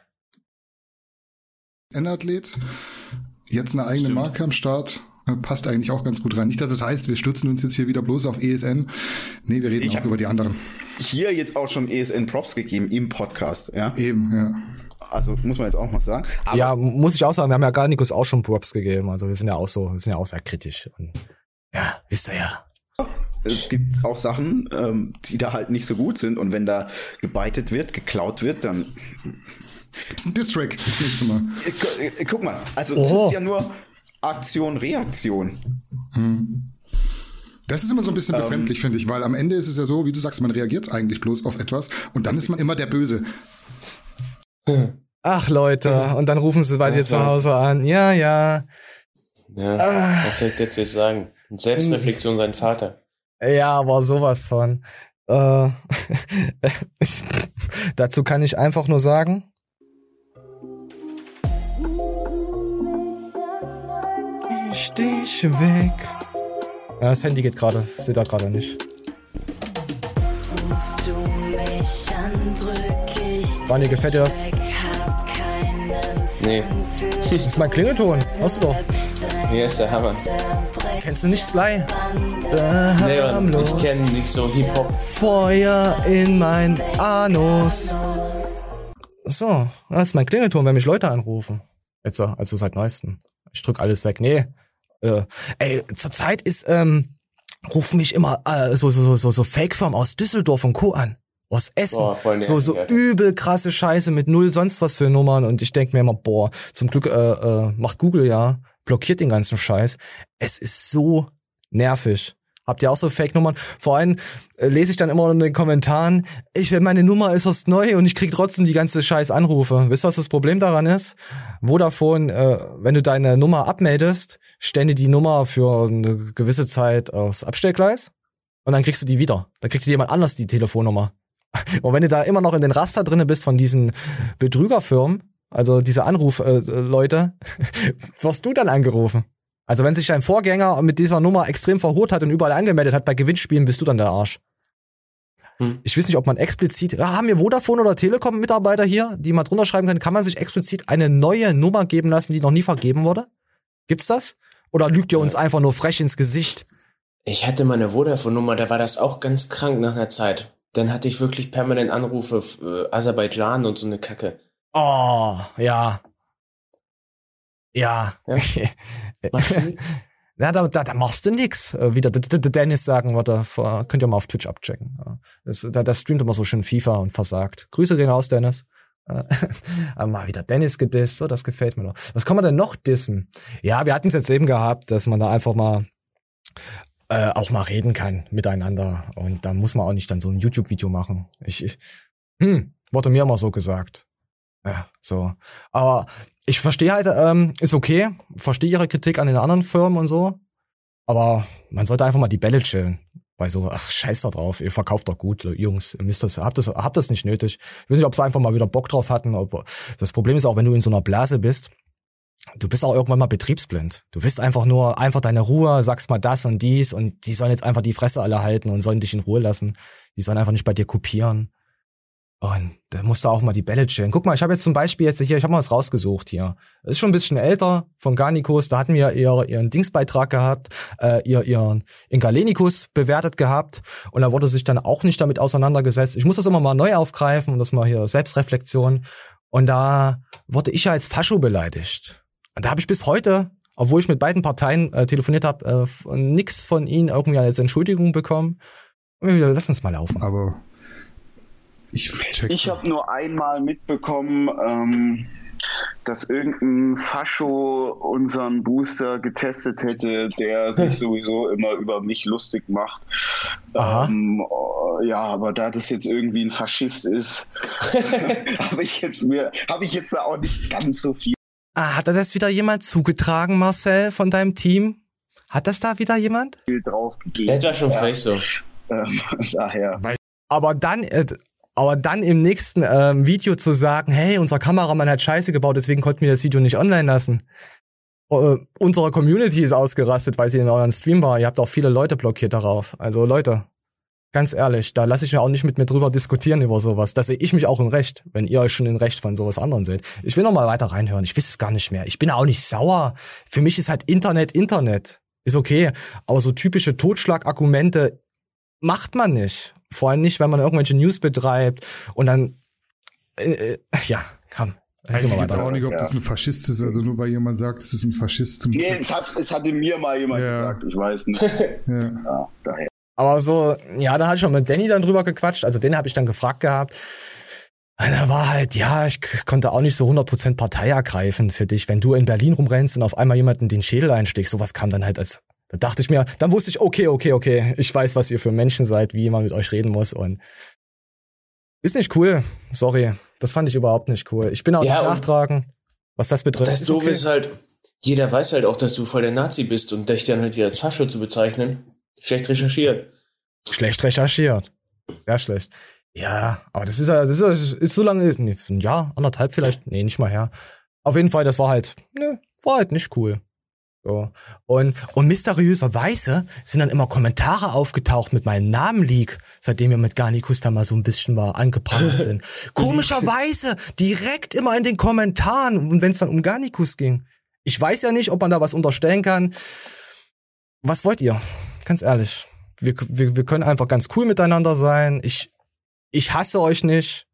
S17: Endathlet Jetzt eine eigene Stimmt. Marke am Start. Passt eigentlich auch ganz gut rein. Nicht, dass es heißt, wir stürzen uns jetzt hier wieder bloß auf ESN. Nee, wir reden ich auch über die anderen.
S18: Hier jetzt auch schon ESN Props gegeben im Podcast, ja?
S17: Eben, ja.
S18: Also muss man jetzt auch mal sagen.
S2: Aber ja, muss ich auch sagen, wir haben ja Garnicus auch schon Props gegeben. Also wir sind ja auch so, wir sind ja auch sehr kritisch. Und ja, wisst ihr ja.
S18: Es gibt auch Sachen, ähm, die da halt nicht so gut sind. Und wenn da gebeitet wird, geklaut wird, dann
S17: Gibt's einen Distrack das nächste Mal.
S18: Äh, guck mal, also oh. das ist ja nur Aktion, Reaktion. Hm.
S17: Das ist immer so ein bisschen ähm, befremdlich, finde ich, weil am Ende ist es ja so, wie du sagst, man reagiert eigentlich bloß auf etwas und dann ist man immer der Böse.
S2: Ach Leute, und dann rufen sie bei dir zu Hause an. Ja, ja.
S3: Ja, ah. was soll ich jetzt jetzt sagen? Selbstreflexion sein Vater.
S2: Ja, aber sowas von. Äh, dazu kann ich einfach nur sagen, Stich weg. Ja, das Handy geht gerade. Seht ihr gerade nicht. Wani, gefällt dir das?
S3: Nee.
S2: Das ist mein Klingelton. Hast du doch.
S3: Hier ist der Hammer.
S2: Kennst du nicht Sly?
S3: Nee, ich kenne nicht so Hip-Hop.
S2: Feuer in mein Anus. So, das ist mein Klingelton, wenn mich Leute anrufen. Jetzt, so, also seit neuestem. Ich drück alles weg. Nee. Äh, ey, zurzeit ist, ähm, rufen mich immer äh, so, so, so, so Fake-Firmen aus Düsseldorf und Co. an. Aus Essen.
S3: Boah,
S2: so, so
S3: Alter.
S2: übel krasse Scheiße mit null sonst was für Nummern. Und ich denk mir immer, boah, zum Glück äh, äh, macht Google ja, blockiert den ganzen Scheiß. Es ist so nervig. Habt ihr auch so Fake-Nummern? Vor allem äh, lese ich dann immer in den Kommentaren, ich, meine Nummer ist erst neu und ich krieg trotzdem die ganze scheiß Anrufe. Wisst ihr, was das Problem daran ist? Vodafone, äh, wenn du deine Nummer abmeldest, stände die Nummer für eine gewisse Zeit aufs Abstellgleis und dann kriegst du die wieder. Dann kriegt dir jemand anders die Telefonnummer. Und wenn du da immer noch in den Raster drinne bist von diesen Betrügerfirmen, also diese Anrufleute, wirst du dann angerufen. Also wenn sich dein Vorgänger mit dieser Nummer extrem verhurt hat und überall angemeldet hat bei Gewinnspielen, bist du dann der Arsch. Ich weiß nicht, ob man explizit, ja, haben wir Vodafone oder Telekom Mitarbeiter hier, die mal drunter schreiben können, kann man sich explizit eine neue Nummer geben lassen, die noch nie vergeben wurde? Gibt's das? Oder lügt ihr uns einfach nur frech ins Gesicht?
S3: Ich hatte meine Vodafone-Nummer, da war das auch ganz krank nach einer Zeit. Dann hatte ich wirklich permanent Anrufe, äh, Aserbaidschan und so eine Kacke.
S2: Oh, ja. Ja. Ja, da, da, da machst du nix. Äh, Wie der, der, der Dennis sagen würde, vor- könnt ihr mal auf Twitch abchecken. Das, da, da streamt immer so schön FIFA und versagt. Grüße gehen raus, Dennis. Äh, mal wieder Dennis gedisst, so, das gefällt mir noch. Was kann man denn noch dissen? Ja, wir hatten es jetzt eben gehabt, dass man da einfach mal äh, auch mal reden kann miteinander. Und da muss man auch nicht dann so ein YouTube-Video machen. Ich, ich hm, wurde mir immer so gesagt. Ja, so. Aber ich verstehe halt, ähm, ist okay, verstehe ihre Kritik an den anderen Firmen und so. Aber man sollte einfach mal die Bälle chillen. Weil so, ach, scheiß da drauf, ihr verkauft doch gut, Jungs, ihr müsst das, habt das, habt das nicht nötig. Ich weiß nicht, ob sie einfach mal wieder Bock drauf hatten. Ob, das Problem ist auch, wenn du in so einer Blase bist, du bist auch irgendwann mal betriebsblind. Du willst einfach nur einfach deine Ruhe, sagst mal das und dies und die sollen jetzt einfach die Fresse alle halten und sollen dich in Ruhe lassen. Die sollen einfach nicht bei dir kopieren. Und da musst du auch mal die Bälle chillen. Guck mal, ich habe jetzt zum Beispiel jetzt hier, ich habe mal was rausgesucht hier. Das ist schon ein bisschen älter von Garnicus. Da hatten wir ihr, ihren Dingsbeitrag gehabt, äh, ihr, ihren in Galenicus bewertet gehabt. Und da wurde sich dann auch nicht damit auseinandergesetzt. Ich muss das immer mal neu aufgreifen und das mal hier Selbstreflexion. Und da wurde ich ja als Fascho beleidigt. Und da habe ich bis heute, obwohl ich mit beiden Parteien äh, telefoniert habe, äh, nix von ihnen irgendwie als Entschuldigung bekommen. Und wir wieder, lass uns mal laufen.
S17: Aber ich.
S20: Ich habe nur einmal mitbekommen, ähm, dass irgendein Fascho unseren Booster getestet hätte, der sich sowieso immer über mich lustig macht. Ähm, oh, ja, aber da das jetzt irgendwie ein Faschist ist, habe ich jetzt mir, habe ich jetzt da auch nicht ganz so viel
S2: Ah, hat da das wieder jemand zugetragen, Marcel, von deinem Team? Hat das da wieder jemand?
S20: drauf gegeben.
S3: Ja, das war schon frech so.
S20: Ähm, daher.
S2: Aber dann, äh, aber dann im nächsten ähm, Video zu sagen, hey, unser Kameramann hat Scheiße gebaut, deswegen konnten wir das Video nicht online lassen. Äh, unsere Community ist ausgerastet, weil sie in euren Stream war. Ihr habt auch viele Leute blockiert darauf. Also Leute, ganz ehrlich, da lasse ich mir auch nicht mit mir drüber diskutieren über sowas. Da sehe ich mich auch in Recht, wenn ihr euch schon in Recht von sowas anderen seht. Ich will noch mal weiter reinhören. Ich weiß es gar nicht mehr. Ich bin auch nicht sauer. Für mich ist halt Internet Internet. Ist okay. Aber so typische Totschlagargumente macht man nicht. Vor allem nicht, wenn man irgendwelche News betreibt und dann, äh, äh, ja, komm.
S17: Weiß ich jetzt auch nicht, ob das ein Faschist ist. Also nur weil jemand sagt, es ist ein Faschist zum
S20: Nee, es, hat, es hatte mir mal jemand gesagt, ich weiß nicht.
S17: Ja.
S20: Ja, daher.
S2: Aber so, ja, da hatte ich schon mit Danny dann drüber gequatscht. Also den habe ich dann gefragt gehabt. Und er war halt, ja, ich konnte auch nicht so 100% Partei ergreifen für dich. Wenn du in Berlin rumrennst und auf einmal jemanden den Schädel einschlägst, sowas kam dann halt als, da dachte ich mir, dann wusste ich, okay, okay, okay, ich weiß, was ihr für Menschen seid, wie man mit euch reden muss und ist nicht cool. Sorry. Das fand ich überhaupt nicht cool. Ich bin auch
S3: Ja,
S2: nicht nachtragen, was das betrifft.
S3: Das
S2: Ist
S3: Doofe
S2: okay.
S3: ist halt, jeder weiß halt auch, dass du voll der Nazi bist und dich dann halt hier als Fascho zu bezeichnen. Schlecht recherchiert.
S2: Schlecht recherchiert. Sehr schlecht. Ja, aber das ist ja, das ist, ist so lange, nee, ein Jahr, anderthalb vielleicht, nee, nicht mal her. Auf jeden Fall, das war halt, ne, war halt nicht cool. So. Und, und mysteriöserweise sind dann immer Kommentare aufgetaucht mit meinem Namen-Leak, seitdem wir mit Garnikus da mal so ein bisschen mal angebracht sind. Komischerweise, direkt immer in den Kommentaren, und wenn es dann um Garnikus ging. Ich weiß ja nicht, ob man da was unterstellen kann. Was wollt ihr? Ganz ehrlich. Wir, wir, wir können einfach ganz cool miteinander sein. Ich, ich hasse euch nicht.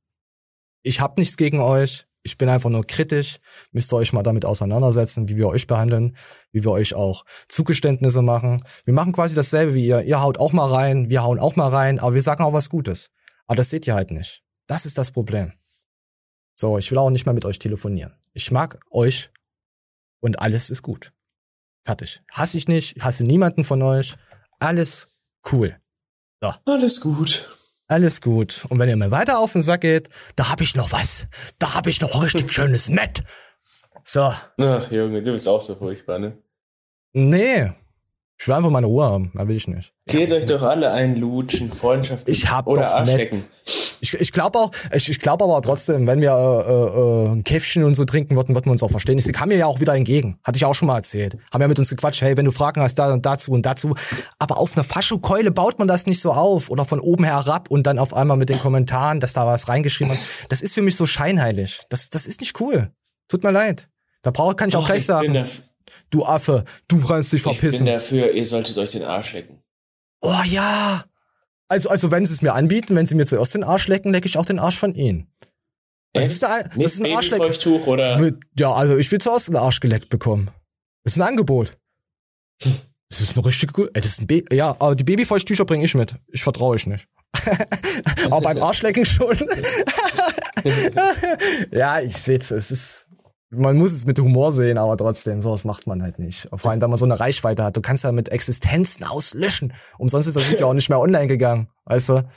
S2: Ich hab nichts gegen euch. Ich bin einfach nur kritisch. Müsst ihr euch mal damit auseinandersetzen, wie wir euch behandeln, wie wir euch auch Zugeständnisse machen. Wir machen quasi dasselbe wie ihr. Ihr haut auch mal rein, wir hauen auch mal rein, aber wir sagen auch was Gutes. Aber das seht ihr halt nicht. Das ist das Problem. So, ich will auch nicht mehr mit euch telefonieren. Ich mag euch und alles ist gut. Fertig. Hasse ich nicht, hasse niemanden von euch. Alles cool. So.
S3: Alles gut.
S2: Alles gut. Und wenn ihr mir weiter auf den Sack geht, da hab ich noch was. Da hab ich noch richtig schönes Met. So.
S3: Ach Junge, du bist auch so furchtbar, ne?
S2: Nee. Ich will einfach meine Ruhe haben. Mehr will ich nicht.
S3: Geht euch doch alle einlutschen, Freundschaft.
S2: Ich hab
S3: oder
S2: doch
S3: Arschlecken.
S2: Ich, ich glaube auch, ich, ich glaube aber trotzdem, wenn wir äh, äh, ein Käffchen und so trinken würden, würden wir uns auch verstehen. Sie kam mir ja auch wieder entgegen. Hatte ich auch schon mal erzählt. Haben ja mit uns gequatscht, hey, wenn du Fragen hast, da und dazu und dazu. Aber auf einer Faschokeule baut man das nicht so auf. Oder von oben herab und dann auf einmal mit den Kommentaren, dass da was reingeschrieben wird. Das ist für mich so scheinheilig. Das, das ist nicht cool. Tut mir leid. Da brauch, kann ich auch
S3: Ach,
S2: gleich
S3: ich
S2: sagen. Du Affe, du kannst dich
S3: Ich bin
S2: verpissen.
S3: dafür, ihr solltet euch den Arsch lecken.
S2: Oh ja. Also, also wenn sie es mir anbieten, wenn sie mir zuerst den Arsch lecken, lecke ich auch den Arsch von ihnen. Das
S3: Echt?
S2: ist, eine, das ist ein Arschleck.
S3: Oder?
S2: Mit, ja, also ich will zuerst den Arsch geleckt bekommen. Das ist ein Angebot. Das ist eine richtig gut. Ey, das ist ein Ba- ja, aber die Babyfeuchttücher bringe ich mit. Ich vertraue euch nicht. aber beim Arschlecken schon. ja, ich seh's. Es ist. Man muss es mit Humor sehen, aber trotzdem, sowas macht man halt nicht. Vor allem, wenn man so eine Reichweite hat. Du kannst ja mit Existenzen auslöschen. Umsonst ist das Video auch nicht mehr online gegangen. Weißt du?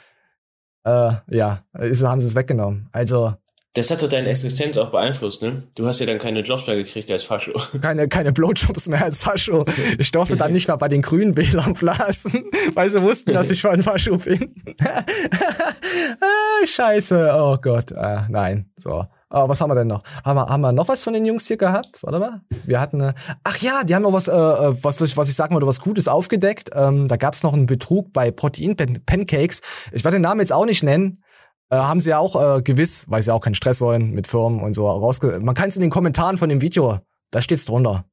S2: Äh, ja, ist, haben sie es weggenommen. Also,
S3: Das hat doch deine Existenz auch beeinflusst, ne? Du hast ja dann keine Jobs mehr gekriegt als Fascho.
S2: keine, keine Blowjobs mehr als Fascho. Ich durfte dann nicht mal bei den grünen Wählern blasen, weil sie wussten, dass ich von Fascho bin. ah, scheiße, oh Gott, ah, nein, so. Aber was haben wir denn noch? Haben wir, haben wir noch was von den Jungs hier gehabt? Warte mal. Wir hatten, äh, ach ja, die haben noch was, äh, äh, was, was ich- sagen wollte, was Gutes aufgedeckt. Ähm, da gab es noch einen Betrug bei Protein-Pancakes. Ich werde den Namen jetzt auch nicht nennen. Äh, haben sie ja auch äh, gewiss, weil sie auch keinen Stress wollen mit Firmen und so rausge... Man kann es in den Kommentaren von dem Video, da steht's drunter,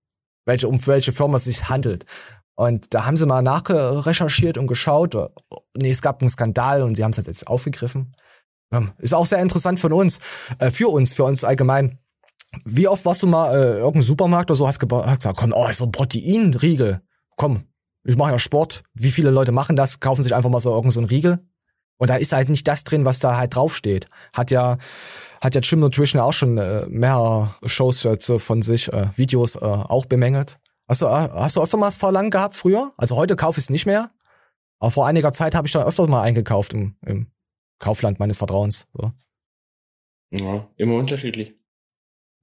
S2: welche, um welche Firma es sich handelt. Und da haben sie mal nachrecherchiert und geschaut. äh, Nee, es gab einen Skandal und sie haben es jetzt aufgegriffen. Ist auch sehr interessant von uns, äh, für uns, für uns allgemein. Wie oft warst du mal äh, irgendein Supermarkt oder so, hast, hast gesagt, komm, oh, so ein Proteinriegel. Komm, ich mache ja Sport. Wie viele Leute machen das? Kaufen sich einfach mal so irgendeinen so Riegel. Und da ist halt nicht das drin, was da halt draufsteht. Hat ja, hat ja Jim Nutrition auch schon äh, mehr Shows so von sich, äh, Videos äh, auch bemängelt. Hast du, äh, hast du öfter mal das Verlangen gehabt früher? Also heute kaufe ich es nicht mehr. Aber vor einiger Zeit habe ich da öfters mal eingekauft im, im Kaufland meines Vertrauens. So.
S3: Ja, immer unterschiedlich.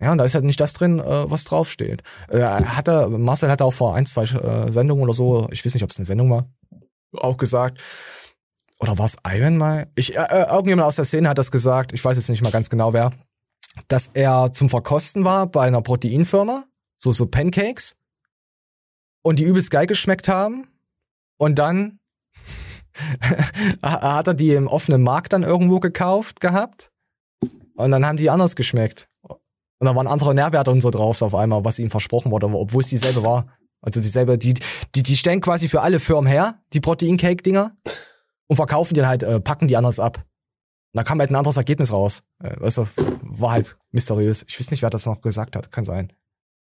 S2: Ja, und da ist halt nicht das drin, äh, was draufsteht. Äh, hat er, Marcel hat auch vor ein, zwei äh, Sendungen oder so, ich weiß nicht, ob es eine Sendung war, auch gesagt, oder war es Iron mal? Ich, äh, äh, irgendjemand aus der Szene hat das gesagt, ich weiß jetzt nicht mal ganz genau wer, dass er zum Verkosten war bei einer Proteinfirma, so, so Pancakes, und die übelst geil geschmeckt haben, und dann hat er die im offenen Markt dann irgendwo gekauft gehabt, und dann haben die anders geschmeckt. Und da waren andere Nährwerte und so drauf auf einmal, was ihm versprochen wurde, obwohl es dieselbe war. Also dieselbe, die, die, die stellen quasi für alle Firmen her, die Protein-Cake-Dinger, und verkaufen die halt, äh, packen die anders ab. Und da kam halt ein anderes Ergebnis raus. Äh, du, war halt mysteriös. Ich weiß nicht, wer das noch gesagt hat. Kann sein.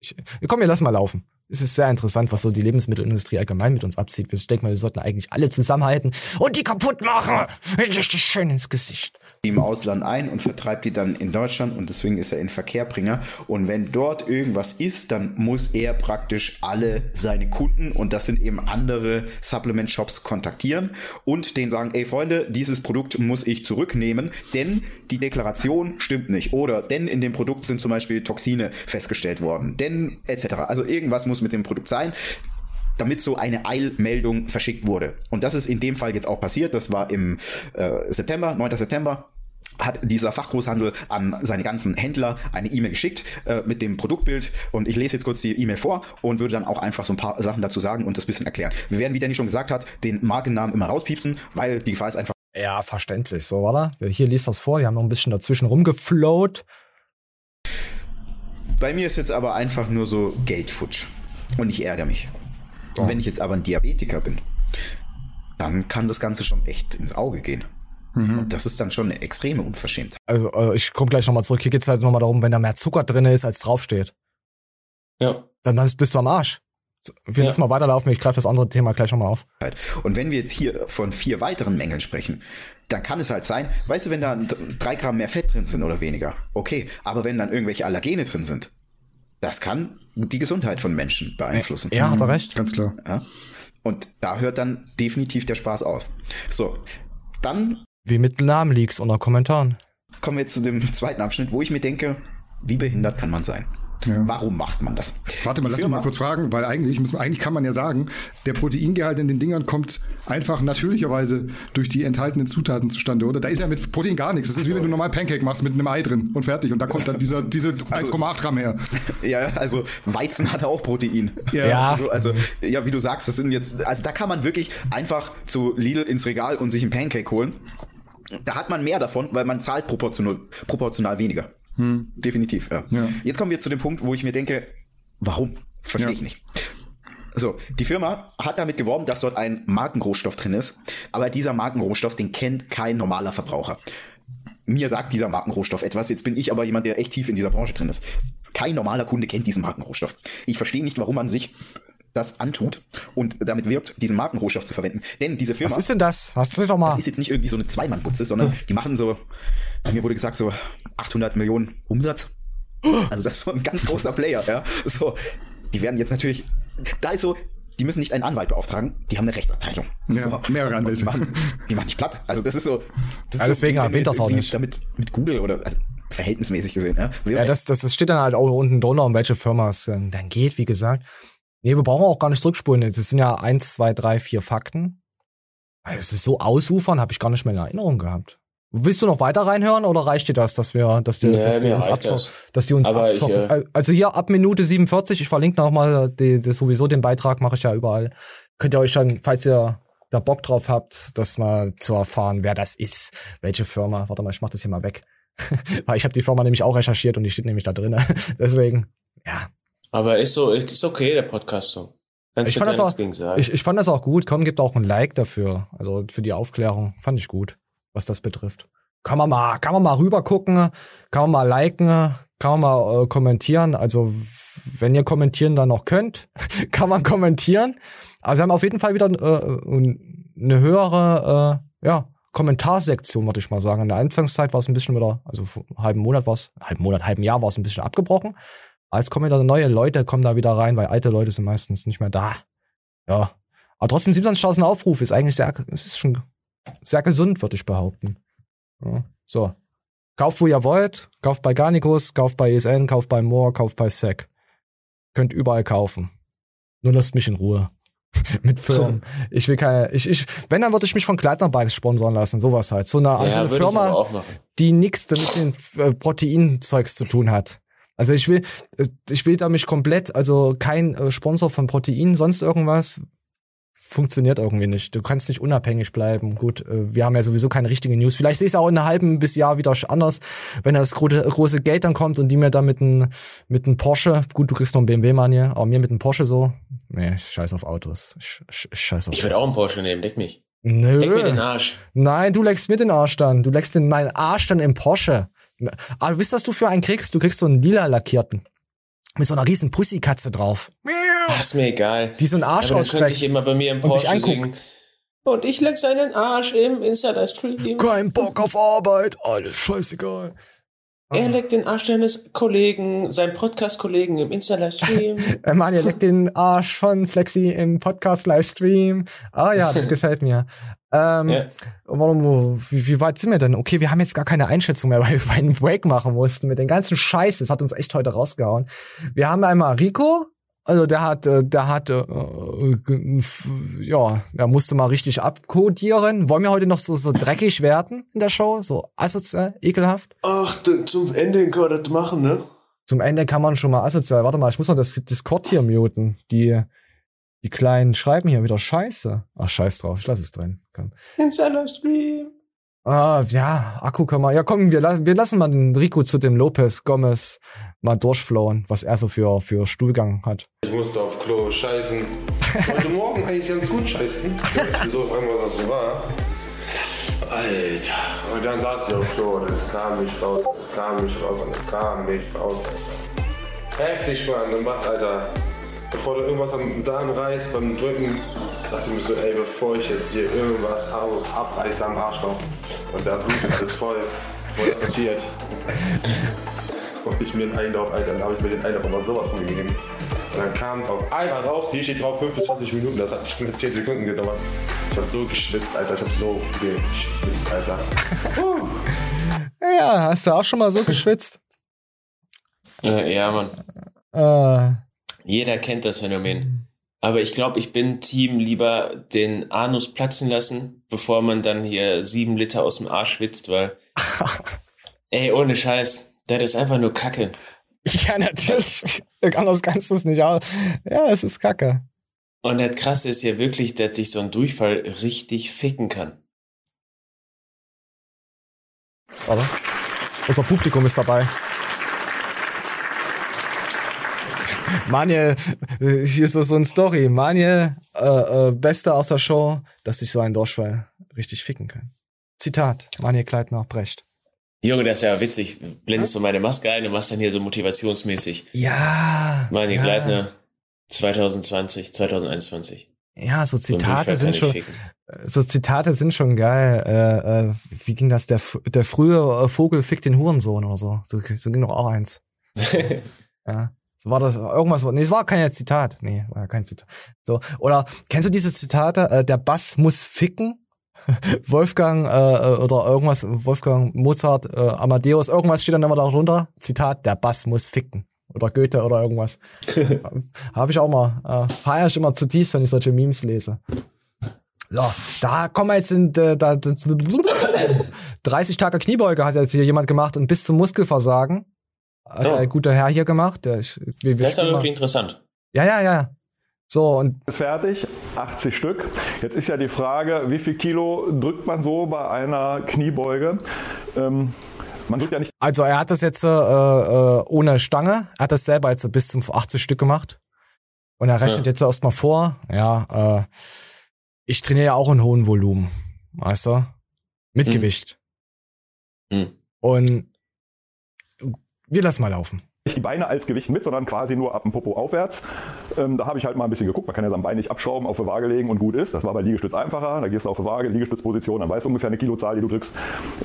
S2: Ich, komm, wir lassen mal laufen. Es ist sehr interessant, was so die Lebensmittelindustrie allgemein mit uns abzieht. Ich denke mal, wir sollten eigentlich alle zusammenhalten und die kaputt machen. Richtig schön ins Gesicht.
S18: im Ausland ein und vertreibt die dann in Deutschland und deswegen ist er in Verkehrbringer. Und wenn dort irgendwas ist, dann muss er praktisch alle seine Kunden und das sind eben andere Supplement-Shops kontaktieren und denen sagen, ey Freunde, dieses Produkt muss ich zurücknehmen, denn die Deklaration stimmt nicht. Oder denn in dem Produkt sind zum Beispiel Toxine festgestellt worden. Denn etc. Also irgendwas muss mit dem Produkt sein damit so eine Eilmeldung verschickt wurde. Und das ist in dem Fall jetzt auch passiert. Das war im äh, September, 9. September hat dieser Fachgroßhandel an seine ganzen Händler eine E-Mail geschickt äh, mit dem Produktbild und ich lese jetzt kurz die E-Mail vor und würde dann auch einfach so ein paar Sachen dazu sagen und das bisschen erklären. Wir werden, wie Danny schon gesagt hat, den Markennamen immer rauspiepsen, weil die Gefahr ist einfach
S2: Ja, verständlich. So, oder? Hier liest das vor. Die haben noch ein bisschen dazwischen rumgeflowt.
S18: Bei mir ist jetzt aber einfach nur so Geldfutsch. Und ich ärgere mich. Und wenn ich jetzt aber ein Diabetiker bin, dann kann das Ganze schon echt ins Auge gehen. Und das ist dann schon eine extreme Unverschämtheit.
S2: Also äh, ich komme gleich nochmal zurück. Hier geht's halt nochmal darum, wenn da mehr Zucker drin ist, als draufsteht.
S3: Ja.
S2: Dann bist bist du am Arsch. Wir
S18: Ja.
S2: lassen mal weiterlaufen. Ich greife das andere Thema gleich nochmal auf.
S18: Und wenn wir jetzt hier von vier weiteren Mängeln sprechen, dann kann es halt sein, weißt du, wenn da drei Gramm mehr Fett drin sind oder weniger, okay, aber wenn dann irgendwelche Allergene drin sind, das kann die Gesundheit von Menschen beeinflussen.
S2: Ja, hat er recht.
S17: Ganz klar.
S18: Ja. Und da hört dann definitiv der Spaß auf. So, dann
S2: Wie mit Namenleaks unter Kommentaren.
S18: kommen wir zu dem zweiten Abschnitt, wo ich mir denke, wie behindert kann man sein? Warum macht man das?
S17: Warte mal, lass mich mal kurz fragen, weil eigentlich, muss man, eigentlich kann man ja sagen, der Proteingehalt in den Dingern kommt einfach natürlicherweise durch die enthaltenen Zutaten zustande, oder? Da ist ja mit Protein gar nichts. Das ist wie wenn du normal Pancake machst mit einem Ei drin und fertig. Und da kommt dann dieser, diese 1,8 Gramm her.
S18: Ja, also Weizen hat auch Protein.
S17: Ja. Ja.
S18: Also, also, ja, wie du sagst, das sind jetzt, also da kann man wirklich einfach zu Lidl ins Regal und sich einen Pancake holen. Da hat man mehr davon, weil man zahlt proportional, proportional weniger.
S17: Hm.
S18: Definitiv, ja.
S17: Ja.
S18: Jetzt kommen wir zu dem Punkt, wo ich mir denke, warum? Verstehe
S17: Ja.
S18: ich nicht. So, die Firma hat damit geworben, dass dort ein Markenrohstoff drin ist, aber dieser Markenrohstoff, den kennt kein normaler Verbraucher. Mir sagt dieser Markenrohstoff etwas, jetzt bin ich aber jemand, der echt tief in dieser Branche drin ist. Kein normaler Kunde kennt diesen Markenrohstoff. Ich verstehe nicht, warum man sich das antut und damit wirbt, diesen Markenrohstoff zu verwenden. Denn diese Firma.
S2: Was ist denn das? Hast du das doch mal?
S18: Das ist jetzt nicht irgendwie so eine Zweimannbutze, sondern die machen so, mir wurde gesagt, so 800 Millionen Umsatz. Also das ist so ein ganz großer Player, ja. So, die werden jetzt natürlich, da ist so, die müssen nicht einen Anwalt beauftragen, die haben eine Rechtsabteilung.
S17: Ja,
S18: so.
S17: mehrere Anwälte.
S18: Die machen, die machen nicht platt. Also das ist so. Das
S2: Ja,
S18: ist
S2: deswegen
S18: so,
S2: erwähnt das auch nicht.
S18: Damit mit Google oder also verhältnismäßig gesehen, ja.
S2: Ja, das, das, das steht dann halt auch unten drunter, um welche Firma es äh, dann geht, wie gesagt. Nee, wir brauchen auch gar nicht zurückspulen. Das sind ja eins, zwei, drei, vier Fakten. Es ist so ausufern, habe ich gar nicht mehr in Erinnerung gehabt. Willst du noch weiter reinhören oder reicht dir das, dass wir, dass die,
S3: Nee,
S2: dass die uns
S3: reicht
S2: abzo
S3: das.
S2: dass die uns
S3: Aber ich,
S2: abzocken?
S3: äh,
S2: Also hier ab Minute 47, ich verlinke nochmal die, die, sowieso den Beitrag, mache ich ja überall. Könnt ihr euch dann, falls ihr da Bock drauf habt, das mal zu erfahren, wer das ist, welche Firma. Warte mal, ich mach das hier mal weg. Weil ich habe die Firma nämlich auch recherchiert und die steht nämlich da drin. Deswegen, ja.
S3: Aber ist so, ist okay, der Podcast so. Kannst
S2: Ich fand, das auch, ich, ich fand das auch gut. Komm, gibt auch ein Like dafür. Also für die Aufklärung. Fand ich gut, was das betrifft. Kann man mal, kann man mal rüber gucken, kann man mal liken, kann man mal äh, kommentieren. Also wenn ihr kommentieren dann noch könnt, kann man kommentieren. Also wir haben auf jeden Fall wieder äh, eine höhere äh, ja, Kommentarsektion, würde ich mal sagen. In der Anfangszeit war es ein bisschen wieder, also halben Monat war es, halben Monat, halben Jahr war es ein bisschen abgebrochen. Jetzt kommen wieder neue Leute, kommen da wieder rein, weil alte Leute sind meistens nicht mehr da. Ja. Aber trotzdem 27.000 Aufrufe ist eigentlich sehr, ist schon sehr gesund, würde ich behaupten. Ja. So. Kauft, wo ihr wollt. Kauft bei Garnicus, kauft bei ESN, kauft bei Moore, kauft bei SEC. Könnt überall kaufen. Nur lasst mich in Ruhe. Mit Firmen. ich will keine, ich, ich, wenn, dann würde ich mich von Kleidner Bikes sponsern lassen. Sowas halt. So eine, also eine Firma, die nichts mit den äh, Proteinzeugs zu tun hat. Also ich will, äh, ich will da mich komplett, also kein äh, Sponsor von Protein, sonst irgendwas, funktioniert irgendwie nicht. Du kannst nicht unabhängig bleiben. Gut, äh, wir haben ja sowieso keine richtige News. Vielleicht sehe ich es auch in einem halben bis Jahr wieder anders, wenn das große, große Geld dann kommt und die mir da mit einem mit einem Porsche, gut, du kriegst noch einen BMW Mann hier, aber mir mit einem Porsche so, nee, ich scheiß auf Autos. Ich, ich, ich scheiß auf
S3: Ich würde auch einen Porsche nehmen, deck mich.
S2: Nö.
S3: Leck mir den Arsch.
S2: Nein, du leckst mir den Arsch dann. Du leckst den meinen Arsch dann im Porsche. Aber wisst, was du für einen kriegst? Du kriegst so einen lila lackierten. Mit so einer riesen Pussykatze drauf.
S3: Ach, ist mir egal.
S2: Die so einen Arsch
S3: Aber das könnte
S2: ausstreckt
S3: ich immer bei mir im Porsche singen. Und ich leck seinen Arsch im Insider-Stream.
S2: Kein Bock auf Arbeit, alles scheißegal.
S3: Er leckt den Arsch seines Kollegen, seinem Podcast-Kollegen im Insider-Stream.
S2: Mann, ihr leckt den Arsch von Flexi im Podcast-Livestream. Ah ja, das gefällt mir. Ähm,
S3: Ja.
S2: warum, wie, wie weit sind wir denn? Okay, wir haben jetzt gar keine Einschätzung mehr, weil wir einen Break machen mussten mit den ganzen Scheiß. Das hat uns echt heute rausgehauen. Wir haben einmal Rico. Also der hat, äh, der hat, äh, äh, ja, der musste mal richtig abkodieren. Wollen wir heute noch so, so dreckig werden in der Show? So asozial, ekelhaft?
S3: Ach, zum Ende kann man das machen, ne?
S2: Zum Ende kann man schon mal asozial. Warte mal, ich muss noch das Discord hier muten. Die, die kleinen schreiben hier wieder Scheiße. Ach, scheiß drauf, ich lass es drin. Komm.
S3: Insider-Stream.
S2: Ah, ja, Akku kann man. Ja, komm, wir, wir lassen mal den Rico zu dem Lopez Gomez mal durchflowen, was er so für, für Stuhlgang hat.
S12: Ich musste auf Klo scheißen. Heute Morgen eigentlich ganz gut scheißen. Wieso auf einmal das so war.
S21: Alter. Und dann saß ich auf Klo und es kam nicht raus, es kam nicht raus und es kam nicht raus. Heftig, Mann. Und macht, Alter, bevor du irgendwas am Darm reißt, beim Drücken, dachte ich mir so, ey, bevor ich jetzt hier irgendwas aus abreiße am Arschloch und da blutet alles voll, voll passiert. Und ich mir einen Einlauf, Alter, dann habe ich mir den Einlauf aber sowas von gegeben. Und dann kam auf einmal raus, hier steht drauf 5 bis 20 Minuten, das hat bestimmt 10 Sekunden gedauert. Ich hab so geschwitzt, Alter, ich hab so geschwitzt, Alter.
S2: Ja, hast du auch schon mal so geschwitzt?
S3: Äh, ja, Mann.
S2: Äh,
S3: Jeder kennt das Phänomen. Aber ich glaube, ich bin Team lieber den Anus platzen lassen, bevor man dann hier sieben Liter aus dem Arsch schwitzt, weil, ey, ohne Scheiß, das ist einfach nur Kacke.
S2: ja, natürlich. Anders kannst du es nicht aus. Ja, es ist kacke.
S3: Und das Krasse ist ja wirklich, dass dich so ein Durchfall richtig ficken kann.
S2: Oder? Unser Publikum ist dabei. Manuel, äh, hier ist so so eine Story. Manuel, äh, äh, Beste aus der Show, dass sich so ein Durchfall richtig ficken kann. Zitat, Manuel Kleitner, Brecht.
S3: Junge, das ist ja witzig. Blendest du meine Maske ein und machst dann hier so motivationsmäßig.
S2: Ja.
S3: Meine
S2: ja.
S3: Gleitner 2020, 2021.
S2: Ja, so Zitate sind schon,
S3: ich
S2: so Zitate sind schon geil. Äh, äh, wie ging das? Der, der frühe äh, Vogel fickt den Hurensohn oder so. So, so ging doch auch eins. ja. So war das irgendwas? Nee, es war kein Zitat. Nee, war ja kein Zitat. So oder kennst du diese Zitate? Äh, der Bass muss ficken. Wolfgang äh, äh, oder irgendwas, Wolfgang Mozart, äh, Amadeus, irgendwas steht dann immer darunter. Zitat: Der Bass muss ficken. Oder Goethe oder irgendwas. Habe ich auch mal. Äh, feier ich immer zutiefst, wenn ich solche Memes lese. So, da kommen wir jetzt in äh, da, das, 30 Tage Kniebeuge hat jetzt hier jemand gemacht und bis zum Muskelversagen hat
S3: Oh.
S2: ein guter Herr hier gemacht. Der, ich, wir, wir
S3: Das ist
S2: mal-
S3: wirklich interessant.
S2: ja, ja, ja. So, und
S22: Ist fertig, 80 Stück. Jetzt ist ja die Frage, wie viel Kilo drückt man so bei einer Kniebeuge? Ähm, man drückt ja nicht
S2: also er hat das jetzt äh, äh, ohne Stange, er hat das selber jetzt bis zum 80 Stück gemacht. Und er rechnet
S3: Ja.
S2: jetzt erstmal vor, ja, äh, ich trainiere ja auch in hohen Volumen, weißt du? Mit
S3: Hm.
S2: Gewicht.
S3: Hm.
S2: Und wir lassen mal laufen.
S22: die Beine als Gewicht mit, sondern quasi nur ab dem Popo aufwärts. Ähm, da habe ich halt mal ein bisschen geguckt. Man kann ja sein Bein nicht abschrauben, auf die Waage legen und gut ist. Das war bei Liegestütz einfacher. Da gehst du auf die Waage, Liegestützposition, dann weißt du ungefähr eine Kilozahl, die du drückst.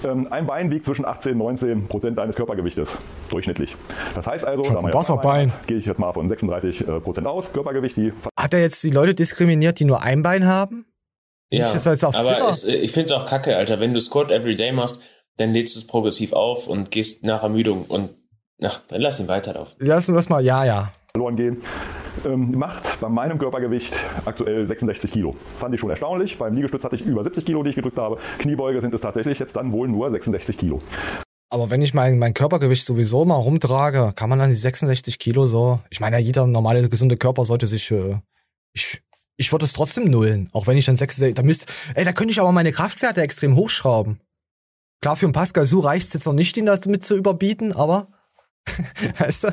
S22: Ähm, ein Bein wiegt zwischen 18 und 19 Prozent deines Körpergewichtes, durchschnittlich. Das heißt also,
S2: Schon
S22: da man
S2: ein
S22: ja
S2: Wasserbein.
S22: gehe ich jetzt mal von 36 äh, Prozent aus, Körpergewicht, die
S2: Hat er jetzt die Leute diskriminiert, die nur ein Bein haben?
S3: Ja,
S2: Nicht, das auf
S3: aber
S2: Twitter.
S3: es, äh, ich finde es auch kacke, Alter. Wenn du Squat every day machst, dann lädst du es progressiv auf und gehst nach Ermüdung und ach, dann lass ihn weiterlaufen.
S2: Lassen wir das mal, ja, ja.
S22: verloren gehen. Ähm, macht bei meinem Körpergewicht aktuell 66 Kilo. Fand ich schon erstaunlich. Beim Liegestütz hatte ich über 70 Kilo, die ich gedrückt habe. Kniebeuge sind es tatsächlich jetzt dann wohl nur 66 Kilo.
S2: Aber wenn ich mein, mein Körpergewicht sowieso mal rumtrage, kann man dann die 66 Kilo so. Ich meine, ja, jeder normale, gesunde Körper sollte sich. Äh, ich ich würde es trotzdem nullen. Auch wenn ich dann 66. Da müsst, ey, da könnte ich aber meine Kraftwerte extrem hochschrauben. Klar, für einen Pascal Su reicht's jetzt noch nicht, ihn damit zu überbieten, aber. weißt du?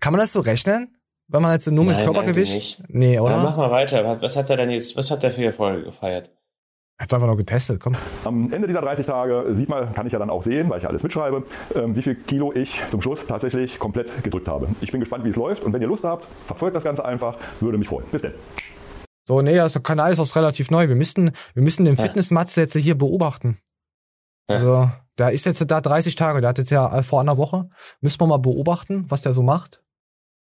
S2: Kann man das so rechnen? Wenn man jetzt nur mit
S3: Nein,
S2: Körpergewicht.
S3: nicht.
S2: Nee, oder?
S3: Ja, mach mal weiter. Was- hat er denn jetzt, was hat er für Erfolge gefeiert?
S2: Hat's einfach nur getestet, komm.
S22: Am Ende dieser 30 Tage sieht man, kann ich ja dann auch sehen, weil ich ja alles mitschreibe, ähm, wie viel Kilo ich zum Schluss tatsächlich komplett gedrückt habe. Ich bin gespannt, wie es läuft und wenn ihr Lust habt, verfolgt das Ganze einfach, würde mich freuen. Bis denn.
S2: So, nee, also der Kanal ist auch relativ neu. Wir müssten, wir müssen den
S3: Ja.
S2: Fitnessmatze jetzt hier beobachten.
S3: Ja.
S2: Also, der ist jetzt da 30 Tage, der hat jetzt ja vor einer Woche. Müssen wir mal beobachten, was der so macht.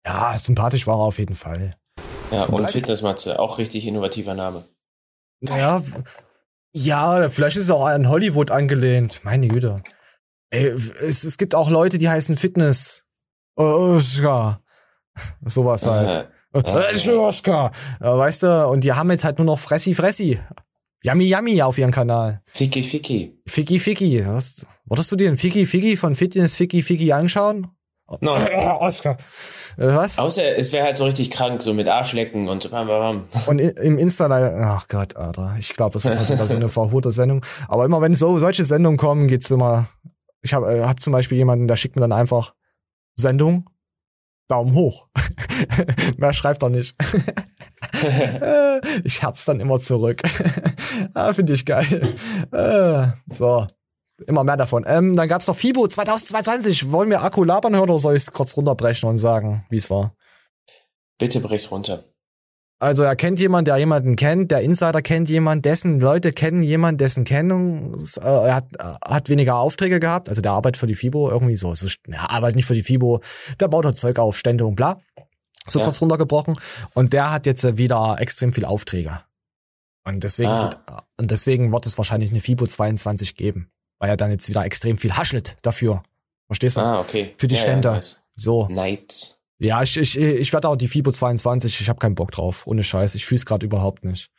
S2: Ja, sympathisch war er auf jeden Fall.
S3: Ja, und
S22: Bleibt-
S3: Fitnessmatze, auch richtig innovativer Name.
S2: W- ja, vielleicht ist es auch an Hollywood angelehnt. Meine Güte. Ey, es, es gibt auch Leute, die heißen Fitness. Äh, Oscar. Sowas halt. Äh, äh, Oscar. Ja, weißt du, und die haben jetzt halt nur noch Fressi Fressi. Yummy Yummy auf ihrem Kanal.
S3: Ficky Ficky.
S2: Ficky Ficky. Was, wolltest du dir den Ficky Ficky von Fitness Ficky Ficky anschauen?
S3: No.
S2: Oscar. Äh, was?
S3: Außer es wäre halt so richtig krank, so mit Arschlecken und so bam, bam, bam.
S2: Und im Insta, ach Gott, Alter, ich glaube, das wird heute wieder so eine verhurte Sendung. Aber immer wenn so solche Sendungen kommen, geht's immer. Ich habe äh, hab zum Beispiel jemanden, der schickt mir dann einfach Sendung, Daumen hoch. Mehr schreibt er nicht. Ich herz dann immer zurück. ah, Finde ich geil. Äh, so. Immer mehr davon. Ähm, dann gab's noch FIBO 2022. Wollen wir Akku labern hören oder soll ich es kurz runterbrechen und sagen, wie es war?
S3: Bitte brech's runter.
S2: Also er kennt jemanden, der jemanden kennt, der Insider kennt jemanden, dessen Leute kennen jemanden, dessen Kennung, äh, er hat, äh, hat weniger Aufträge gehabt, also der arbeitet für die FIBO irgendwie so, so er arbeitet nicht für die FIBO, der baut halt Zeug auf, Stände und bla, so
S3: Ja.
S2: kurz runtergebrochen und der hat jetzt äh, wieder extrem viel Aufträge. Und deswegen,
S3: Ah.
S2: geht, und deswegen wird es wahrscheinlich eine FIBO 22 geben, weil er dann jetzt wieder extrem viel haschelt dafür. Verstehst du?
S3: Ah, okay.
S2: Für die
S3: Ja, ja,
S2: Stände.
S3: nice.
S2: so.
S3: Nights.
S2: Ja, ich, ich, ich werde auch die FIBO 22, ich habe keinen Bock drauf, ohne Scheiß. Ich fühl's gerade überhaupt nicht.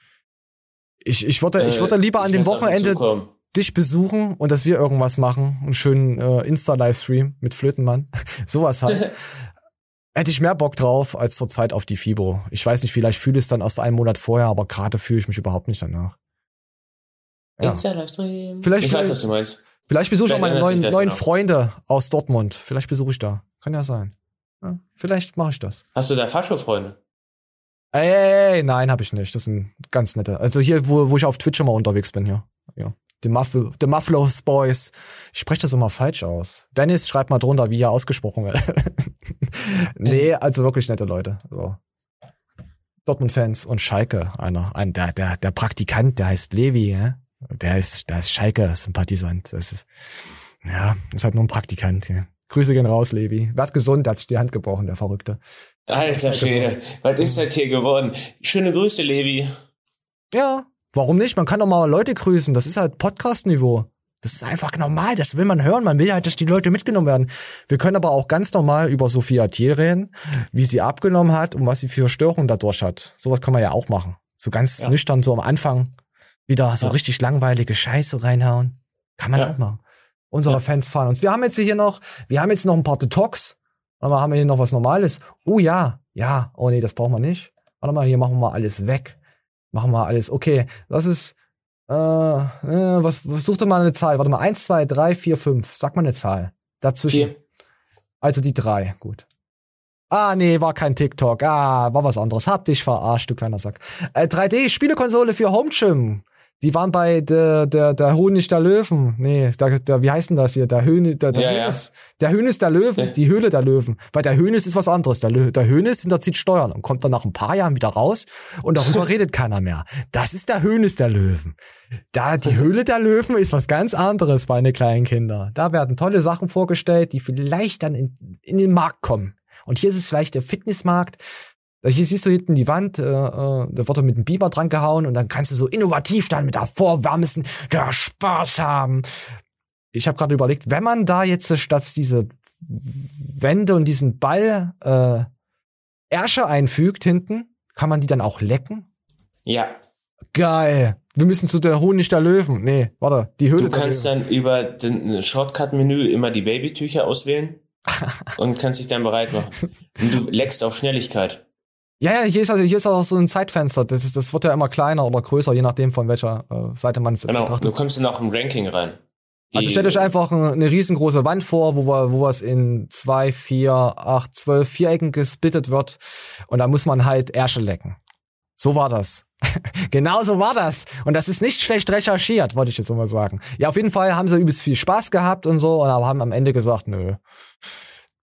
S2: Ich, ich würde, ich
S3: Äh,
S2: würde lieber an
S3: ich
S2: dem Wochenende dich besuchen und dass wir irgendwas machen. Einen schönen äh, Insta-Livestream mit Flötenmann. Sowas halt. Hätte ich mehr Bock drauf als zurzeit auf die FIBO. Ich weiß nicht, vielleicht fühle ich es dann erst einen Monat vorher, aber gerade fühle ich mich überhaupt nicht danach. Ja. Vielleicht-
S3: ich weiß, was du meinst.
S2: Vielleicht besuche ich auch meine neuen, neuen. Freunde aus Dortmund. Vielleicht besuche ich da. Kann ja sein. Ja, vielleicht mache ich das.
S3: Hast du da Fascho-Freunde?
S2: Ey, ey, ey, nein, habe ich nicht. Das sind ganz nette. Also hier, wo, wo ich auf Twitch immer unterwegs bin hier. Ja. The, Muffle, the Mufflos Boys. Ich spreche das immer falsch aus. Dennis, schreibt mal drunter, wie hier ausgesprochen wird. nee, also wirklich nette Leute. So. Dortmund-Fans und Schalke, einer, ein, der, der, der Praktikant, der heißt Levi, ja? der ist, der ist Schalke-Sympathisant. Das ist, ja, ist halt nur ein Praktikant. Ja. Grüße gehen raus, Levi. Werd gesund, der hat sich die Hand gebrochen, der Verrückte.
S3: Alter Schwede, was ist das hier geworden? Schöne Grüße, Levi.
S2: Ja, warum nicht? Man kann doch mal Leute grüßen. Das ist halt Podcast-Niveau. Das ist einfach normal. Das will man hören. Man will halt, dass die Leute mitgenommen werden. Wir können aber auch ganz normal über Sophia Thiel reden, wie sie abgenommen hat und was sie für Störungen dadurch hat. Sowas kann man ja auch machen. So ganz
S3: Ja.
S2: nüchtern, so am Anfang wieder so
S3: Ja.
S2: richtig langweilige Scheiße reinhauen. Kann man
S3: Ja.
S2: auch machen. Unsere Fans fahren uns. Wir haben jetzt hier noch, wir haben jetzt noch ein paar Detox. Warte mal, haben wir hier noch was Normales? Oh ja, ja. Oh nee, das brauchen wir nicht. Warte mal, hier machen wir mal alles weg. Machen wir alles. Okay, das ist, äh, äh was, was such doch mal eine Zahl. Warte mal, eins, zwei, drei, vier, fünf. Sag mal eine Zahl. Dazwischen.
S3: Vier.
S2: Also die drei, gut. Ah, nee, war kein TikTok. Ah, war was anderes. Hab dich verarscht, du kleiner Sack. Äh, 3D-Spielekonsole für Home Gym. Die waren bei der, der, der Honig der Löwen. Nee, der, der, wie heißt denn das hier? Der Höhne, der, der
S3: Ja, ja.
S2: Hönes. Der Hönes der Löwen. Die Höhle der Löwen. Weil der Hönes ist was anderes. Der, Lö der Hönes hinterzieht Steuern und kommt dann nach ein paar Jahren wieder raus und darüber redet keiner mehr. Das ist der Hönes der Löwen. Da, die Höhle der Löwen ist was ganz anderes, meine kleinen Kinder. Da werden tolle Sachen vorgestellt, die vielleicht dann in, in den Markt kommen. Und hier ist es vielleicht der Fitnessmarkt. Hier siehst du hinten die Wand, äh, äh, da wird er mit einem Beamer dran gehauen und dann kannst du so innovativ dann mit der Vorwärmsen da Spaß haben. Ich habe gerade überlegt, wenn man da jetzt statt diese Wände und diesen Ball äh, Ärsche einfügt hinten, kann man die dann auch lecken?
S3: Ja.
S2: Geil. Wir müssen zu der Honig der Löwen. Nee, warte, die Höhle
S3: Du kannst dann über den Shortcut-Menü immer die Babytücher auswählen und kannst dich dann bereit machen. Und du leckst auf Schnelligkeit.
S2: Ja, ja, hier ist also hier ist auch so ein Zeitfenster. Das, ist, das wird ja immer kleiner oder größer, je nachdem von welcher äh, Seite man es
S3: Genau,
S2: betrachtet.
S3: du kommst dann auch im Ranking rein. Die-
S2: Also stellt euch einfach eine, riesengroße Wand vor, wo wir, wo es in zwei, vier, acht, zwölf Vierecken gesplittet wird. Und da muss man halt Ärsche lecken. So war das. genau so war das. Und das ist nicht schlecht recherchiert, wollte ich jetzt mal sagen. Ja, auf jeden Fall haben sie übelst viel Spaß gehabt und so, und aber haben am Ende gesagt, nö.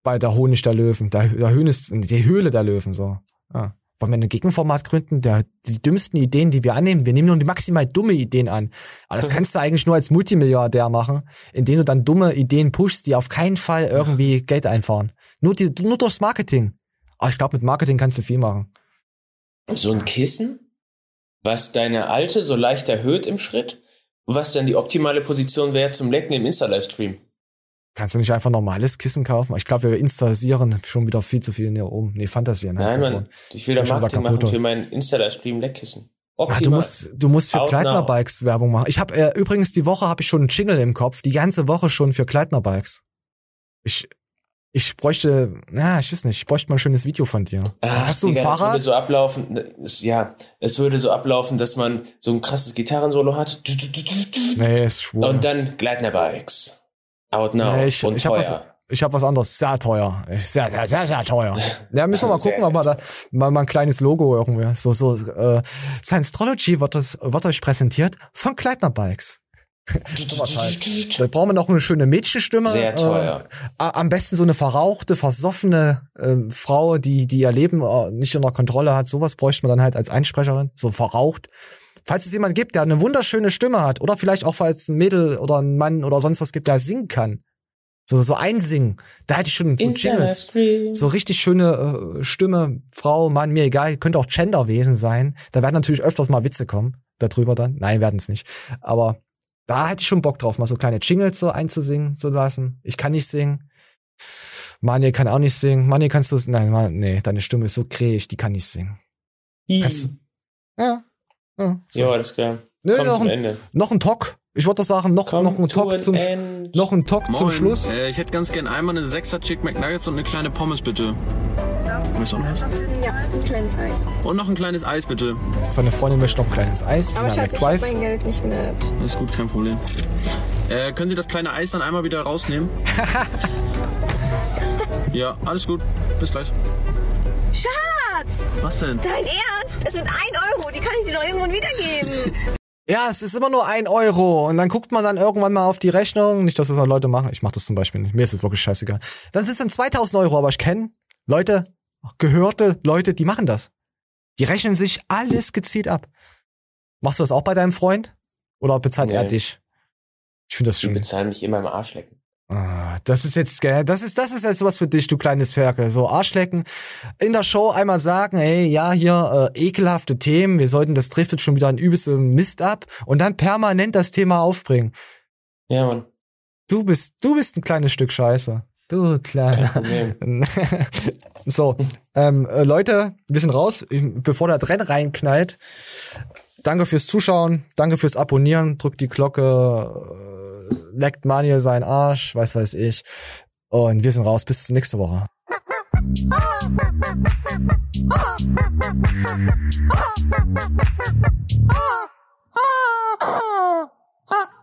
S2: Bei der Honig der Löwen, der, der Höhnes, die Höhle der Löwen, so. Ja. Wollen wir ein Gegenformat gründen? Der, die dümmsten Ideen, die wir annehmen, wir nehmen nur die maximal dumme Ideen an. Aber das kannst du eigentlich nur als Multimilliardär machen, indem du dann dumme Ideen pushst, die auf keinen Fall irgendwie Geld einfahren. Nur, die, nur durchs Marketing. Aber ich glaube, mit Marketing kannst du viel machen.
S3: So ein Kissen, was deine alte so leicht erhöht im Schritt was dann die optimale Position wäre zum Lecken im Insta-Livestream.
S2: Kannst du nicht einfach normales Kissen kaufen? Ich glaube, wir installieren schon wieder viel zu viel hier oben. Nee, fantasieren. heißt
S3: Nein, Mann, ich will da Marketing machen für meinen Insta-Livestream Leckkissen.
S2: Ah, du
S3: Optimal.
S2: musst, du musst für
S3: Out
S2: Kleidner
S3: now.
S2: Bikes Werbung machen. Ich habe äh, übrigens die Woche habe ich schon einen Jingle im Kopf, die ganze Woche schon für Kleidner Bikes. Ich ich bräuchte, ja, ich weiß nicht, ich bräuchte mal ein schönes Video von dir.
S3: Ach,
S2: Hast du ein
S3: Digga, Es
S2: Fahrrad?
S3: würde so ablaufen, es, ja, es würde so ablaufen, dass man so ein krasses Gitarrensolo hat.
S2: Nee, ist schwul.
S3: Und dann Gleitner Bikes. Out now.
S2: Nee, ich
S3: und
S2: ich habe
S3: teuer.
S2: was, Ich habe was anderes. Sehr teuer. Sehr, sehr, sehr, sehr teuer. Ja, müssen wir mal
S3: Sehr,
S2: gucken, ob wir da mal, mal ein kleines Logo irgendwie. So, so, äh, Science-Trology wird, das, wird euch präsentiert von Kleidner Bikes. Da brauchen wir noch eine schöne Mädchenstimme.
S3: Sehr teuer.
S2: Äh, am besten so eine verrauchte, versoffene äh, Frau, die, die ihr Leben äh, nicht unter Kontrolle hat. Sowas bräuchte man dann halt als Einsprecherin. So verraucht. Falls es jemand gibt, der eine wunderschöne Stimme hat, oder vielleicht auch falls ein Mädel oder ein Mann oder sonst was gibt, der singen kann. So, so einsingen. Da hätte ich schon so Jingles. So richtig schöne äh, Stimme, Frau, Mann, mir egal. Könnte auch Genderwesen sein. Da werden natürlich öfters mal Witze kommen. Darüber dann. Nein, werden es nicht. Aber da hätte ich schon Bock drauf, mal so kleine Jingles so einzusingen zu lassen. Ich kann nicht singen. Manje kann auch nicht singen. Manje, kannst du es? Nein, Man, nee, deine Stimme ist so krähig, die kann nicht singen. Kannst Ja. Ja so.
S3: Ja, alles klar.
S2: Nö,
S3: Komm
S2: noch,
S3: zum
S2: ein,
S3: Ende.
S2: noch ein Talk. Ich doch sagen, noch, noch ein Talk zum,
S3: end.
S2: noch ein Talk zum. Schluss.
S23: Äh, ich hätte ganz gern einmal eine 6er Chick McNuggets und eine kleine Pommes, bitte. Möchtest du auch noch was?
S16: Ja, ein kleines Eis.
S23: Und noch ein kleines Eis, bitte.
S2: Seine Freundin möchte noch ein kleines Eis.
S16: Aber Schatz, ich
S2: ja
S16: hab
S2: McDrive.
S16: mein Geld nicht mit.
S23: Alles gut, kein Problem. Äh, können Sie das kleine Eis dann einmal wieder rausnehmen? ja, alles gut. Bis gleich.
S16: Schatz!
S23: Was denn?
S16: Dein Ernst? Es sind 1 Euro, die kann ich dir doch irgendwann wiedergeben.
S2: Ja, es ist immer nur ein Euro. Und dann guckt man dann irgendwann mal auf die Rechnung. Nicht, dass das auch Leute machen. Ich mache das zum Beispiel nicht. Mir ist es wirklich scheißegal. Dann sind es dann 2000 Euro. Aber ich kenne Leute, gehörte Leute, die machen das. Die rechnen sich alles gezielt ab. Machst du das auch bei deinem Freund? Oder bezahlt er
S3: Nee.
S2: dich? Ich finde das
S3: Die
S2: schon.
S3: bezahlen mich immer im Arsch lecken.
S2: Ah, das ist jetzt, gell, das ist, das ist jetzt was für dich, du kleines Ferkel. So Arschlecken. In der Show einmal sagen, ey, ja, hier, äh, ekelhafte Themen, wir sollten, das driftet schon wieder ein übelste Mist ab. Und dann permanent das Thema aufbringen.
S3: Ja, Mann.
S2: Du bist, du bist ein kleines Stück Scheiße. Du kleiner. So, ähm, äh, Leute, wir sind raus, bevor der Renn reinknallt. Danke fürs Zuschauen, danke fürs Abonnieren, drückt die Glocke, äh, leckt Manuel seinen Arsch, weiß weiß ich. Und wir sind raus, bis nächste Woche.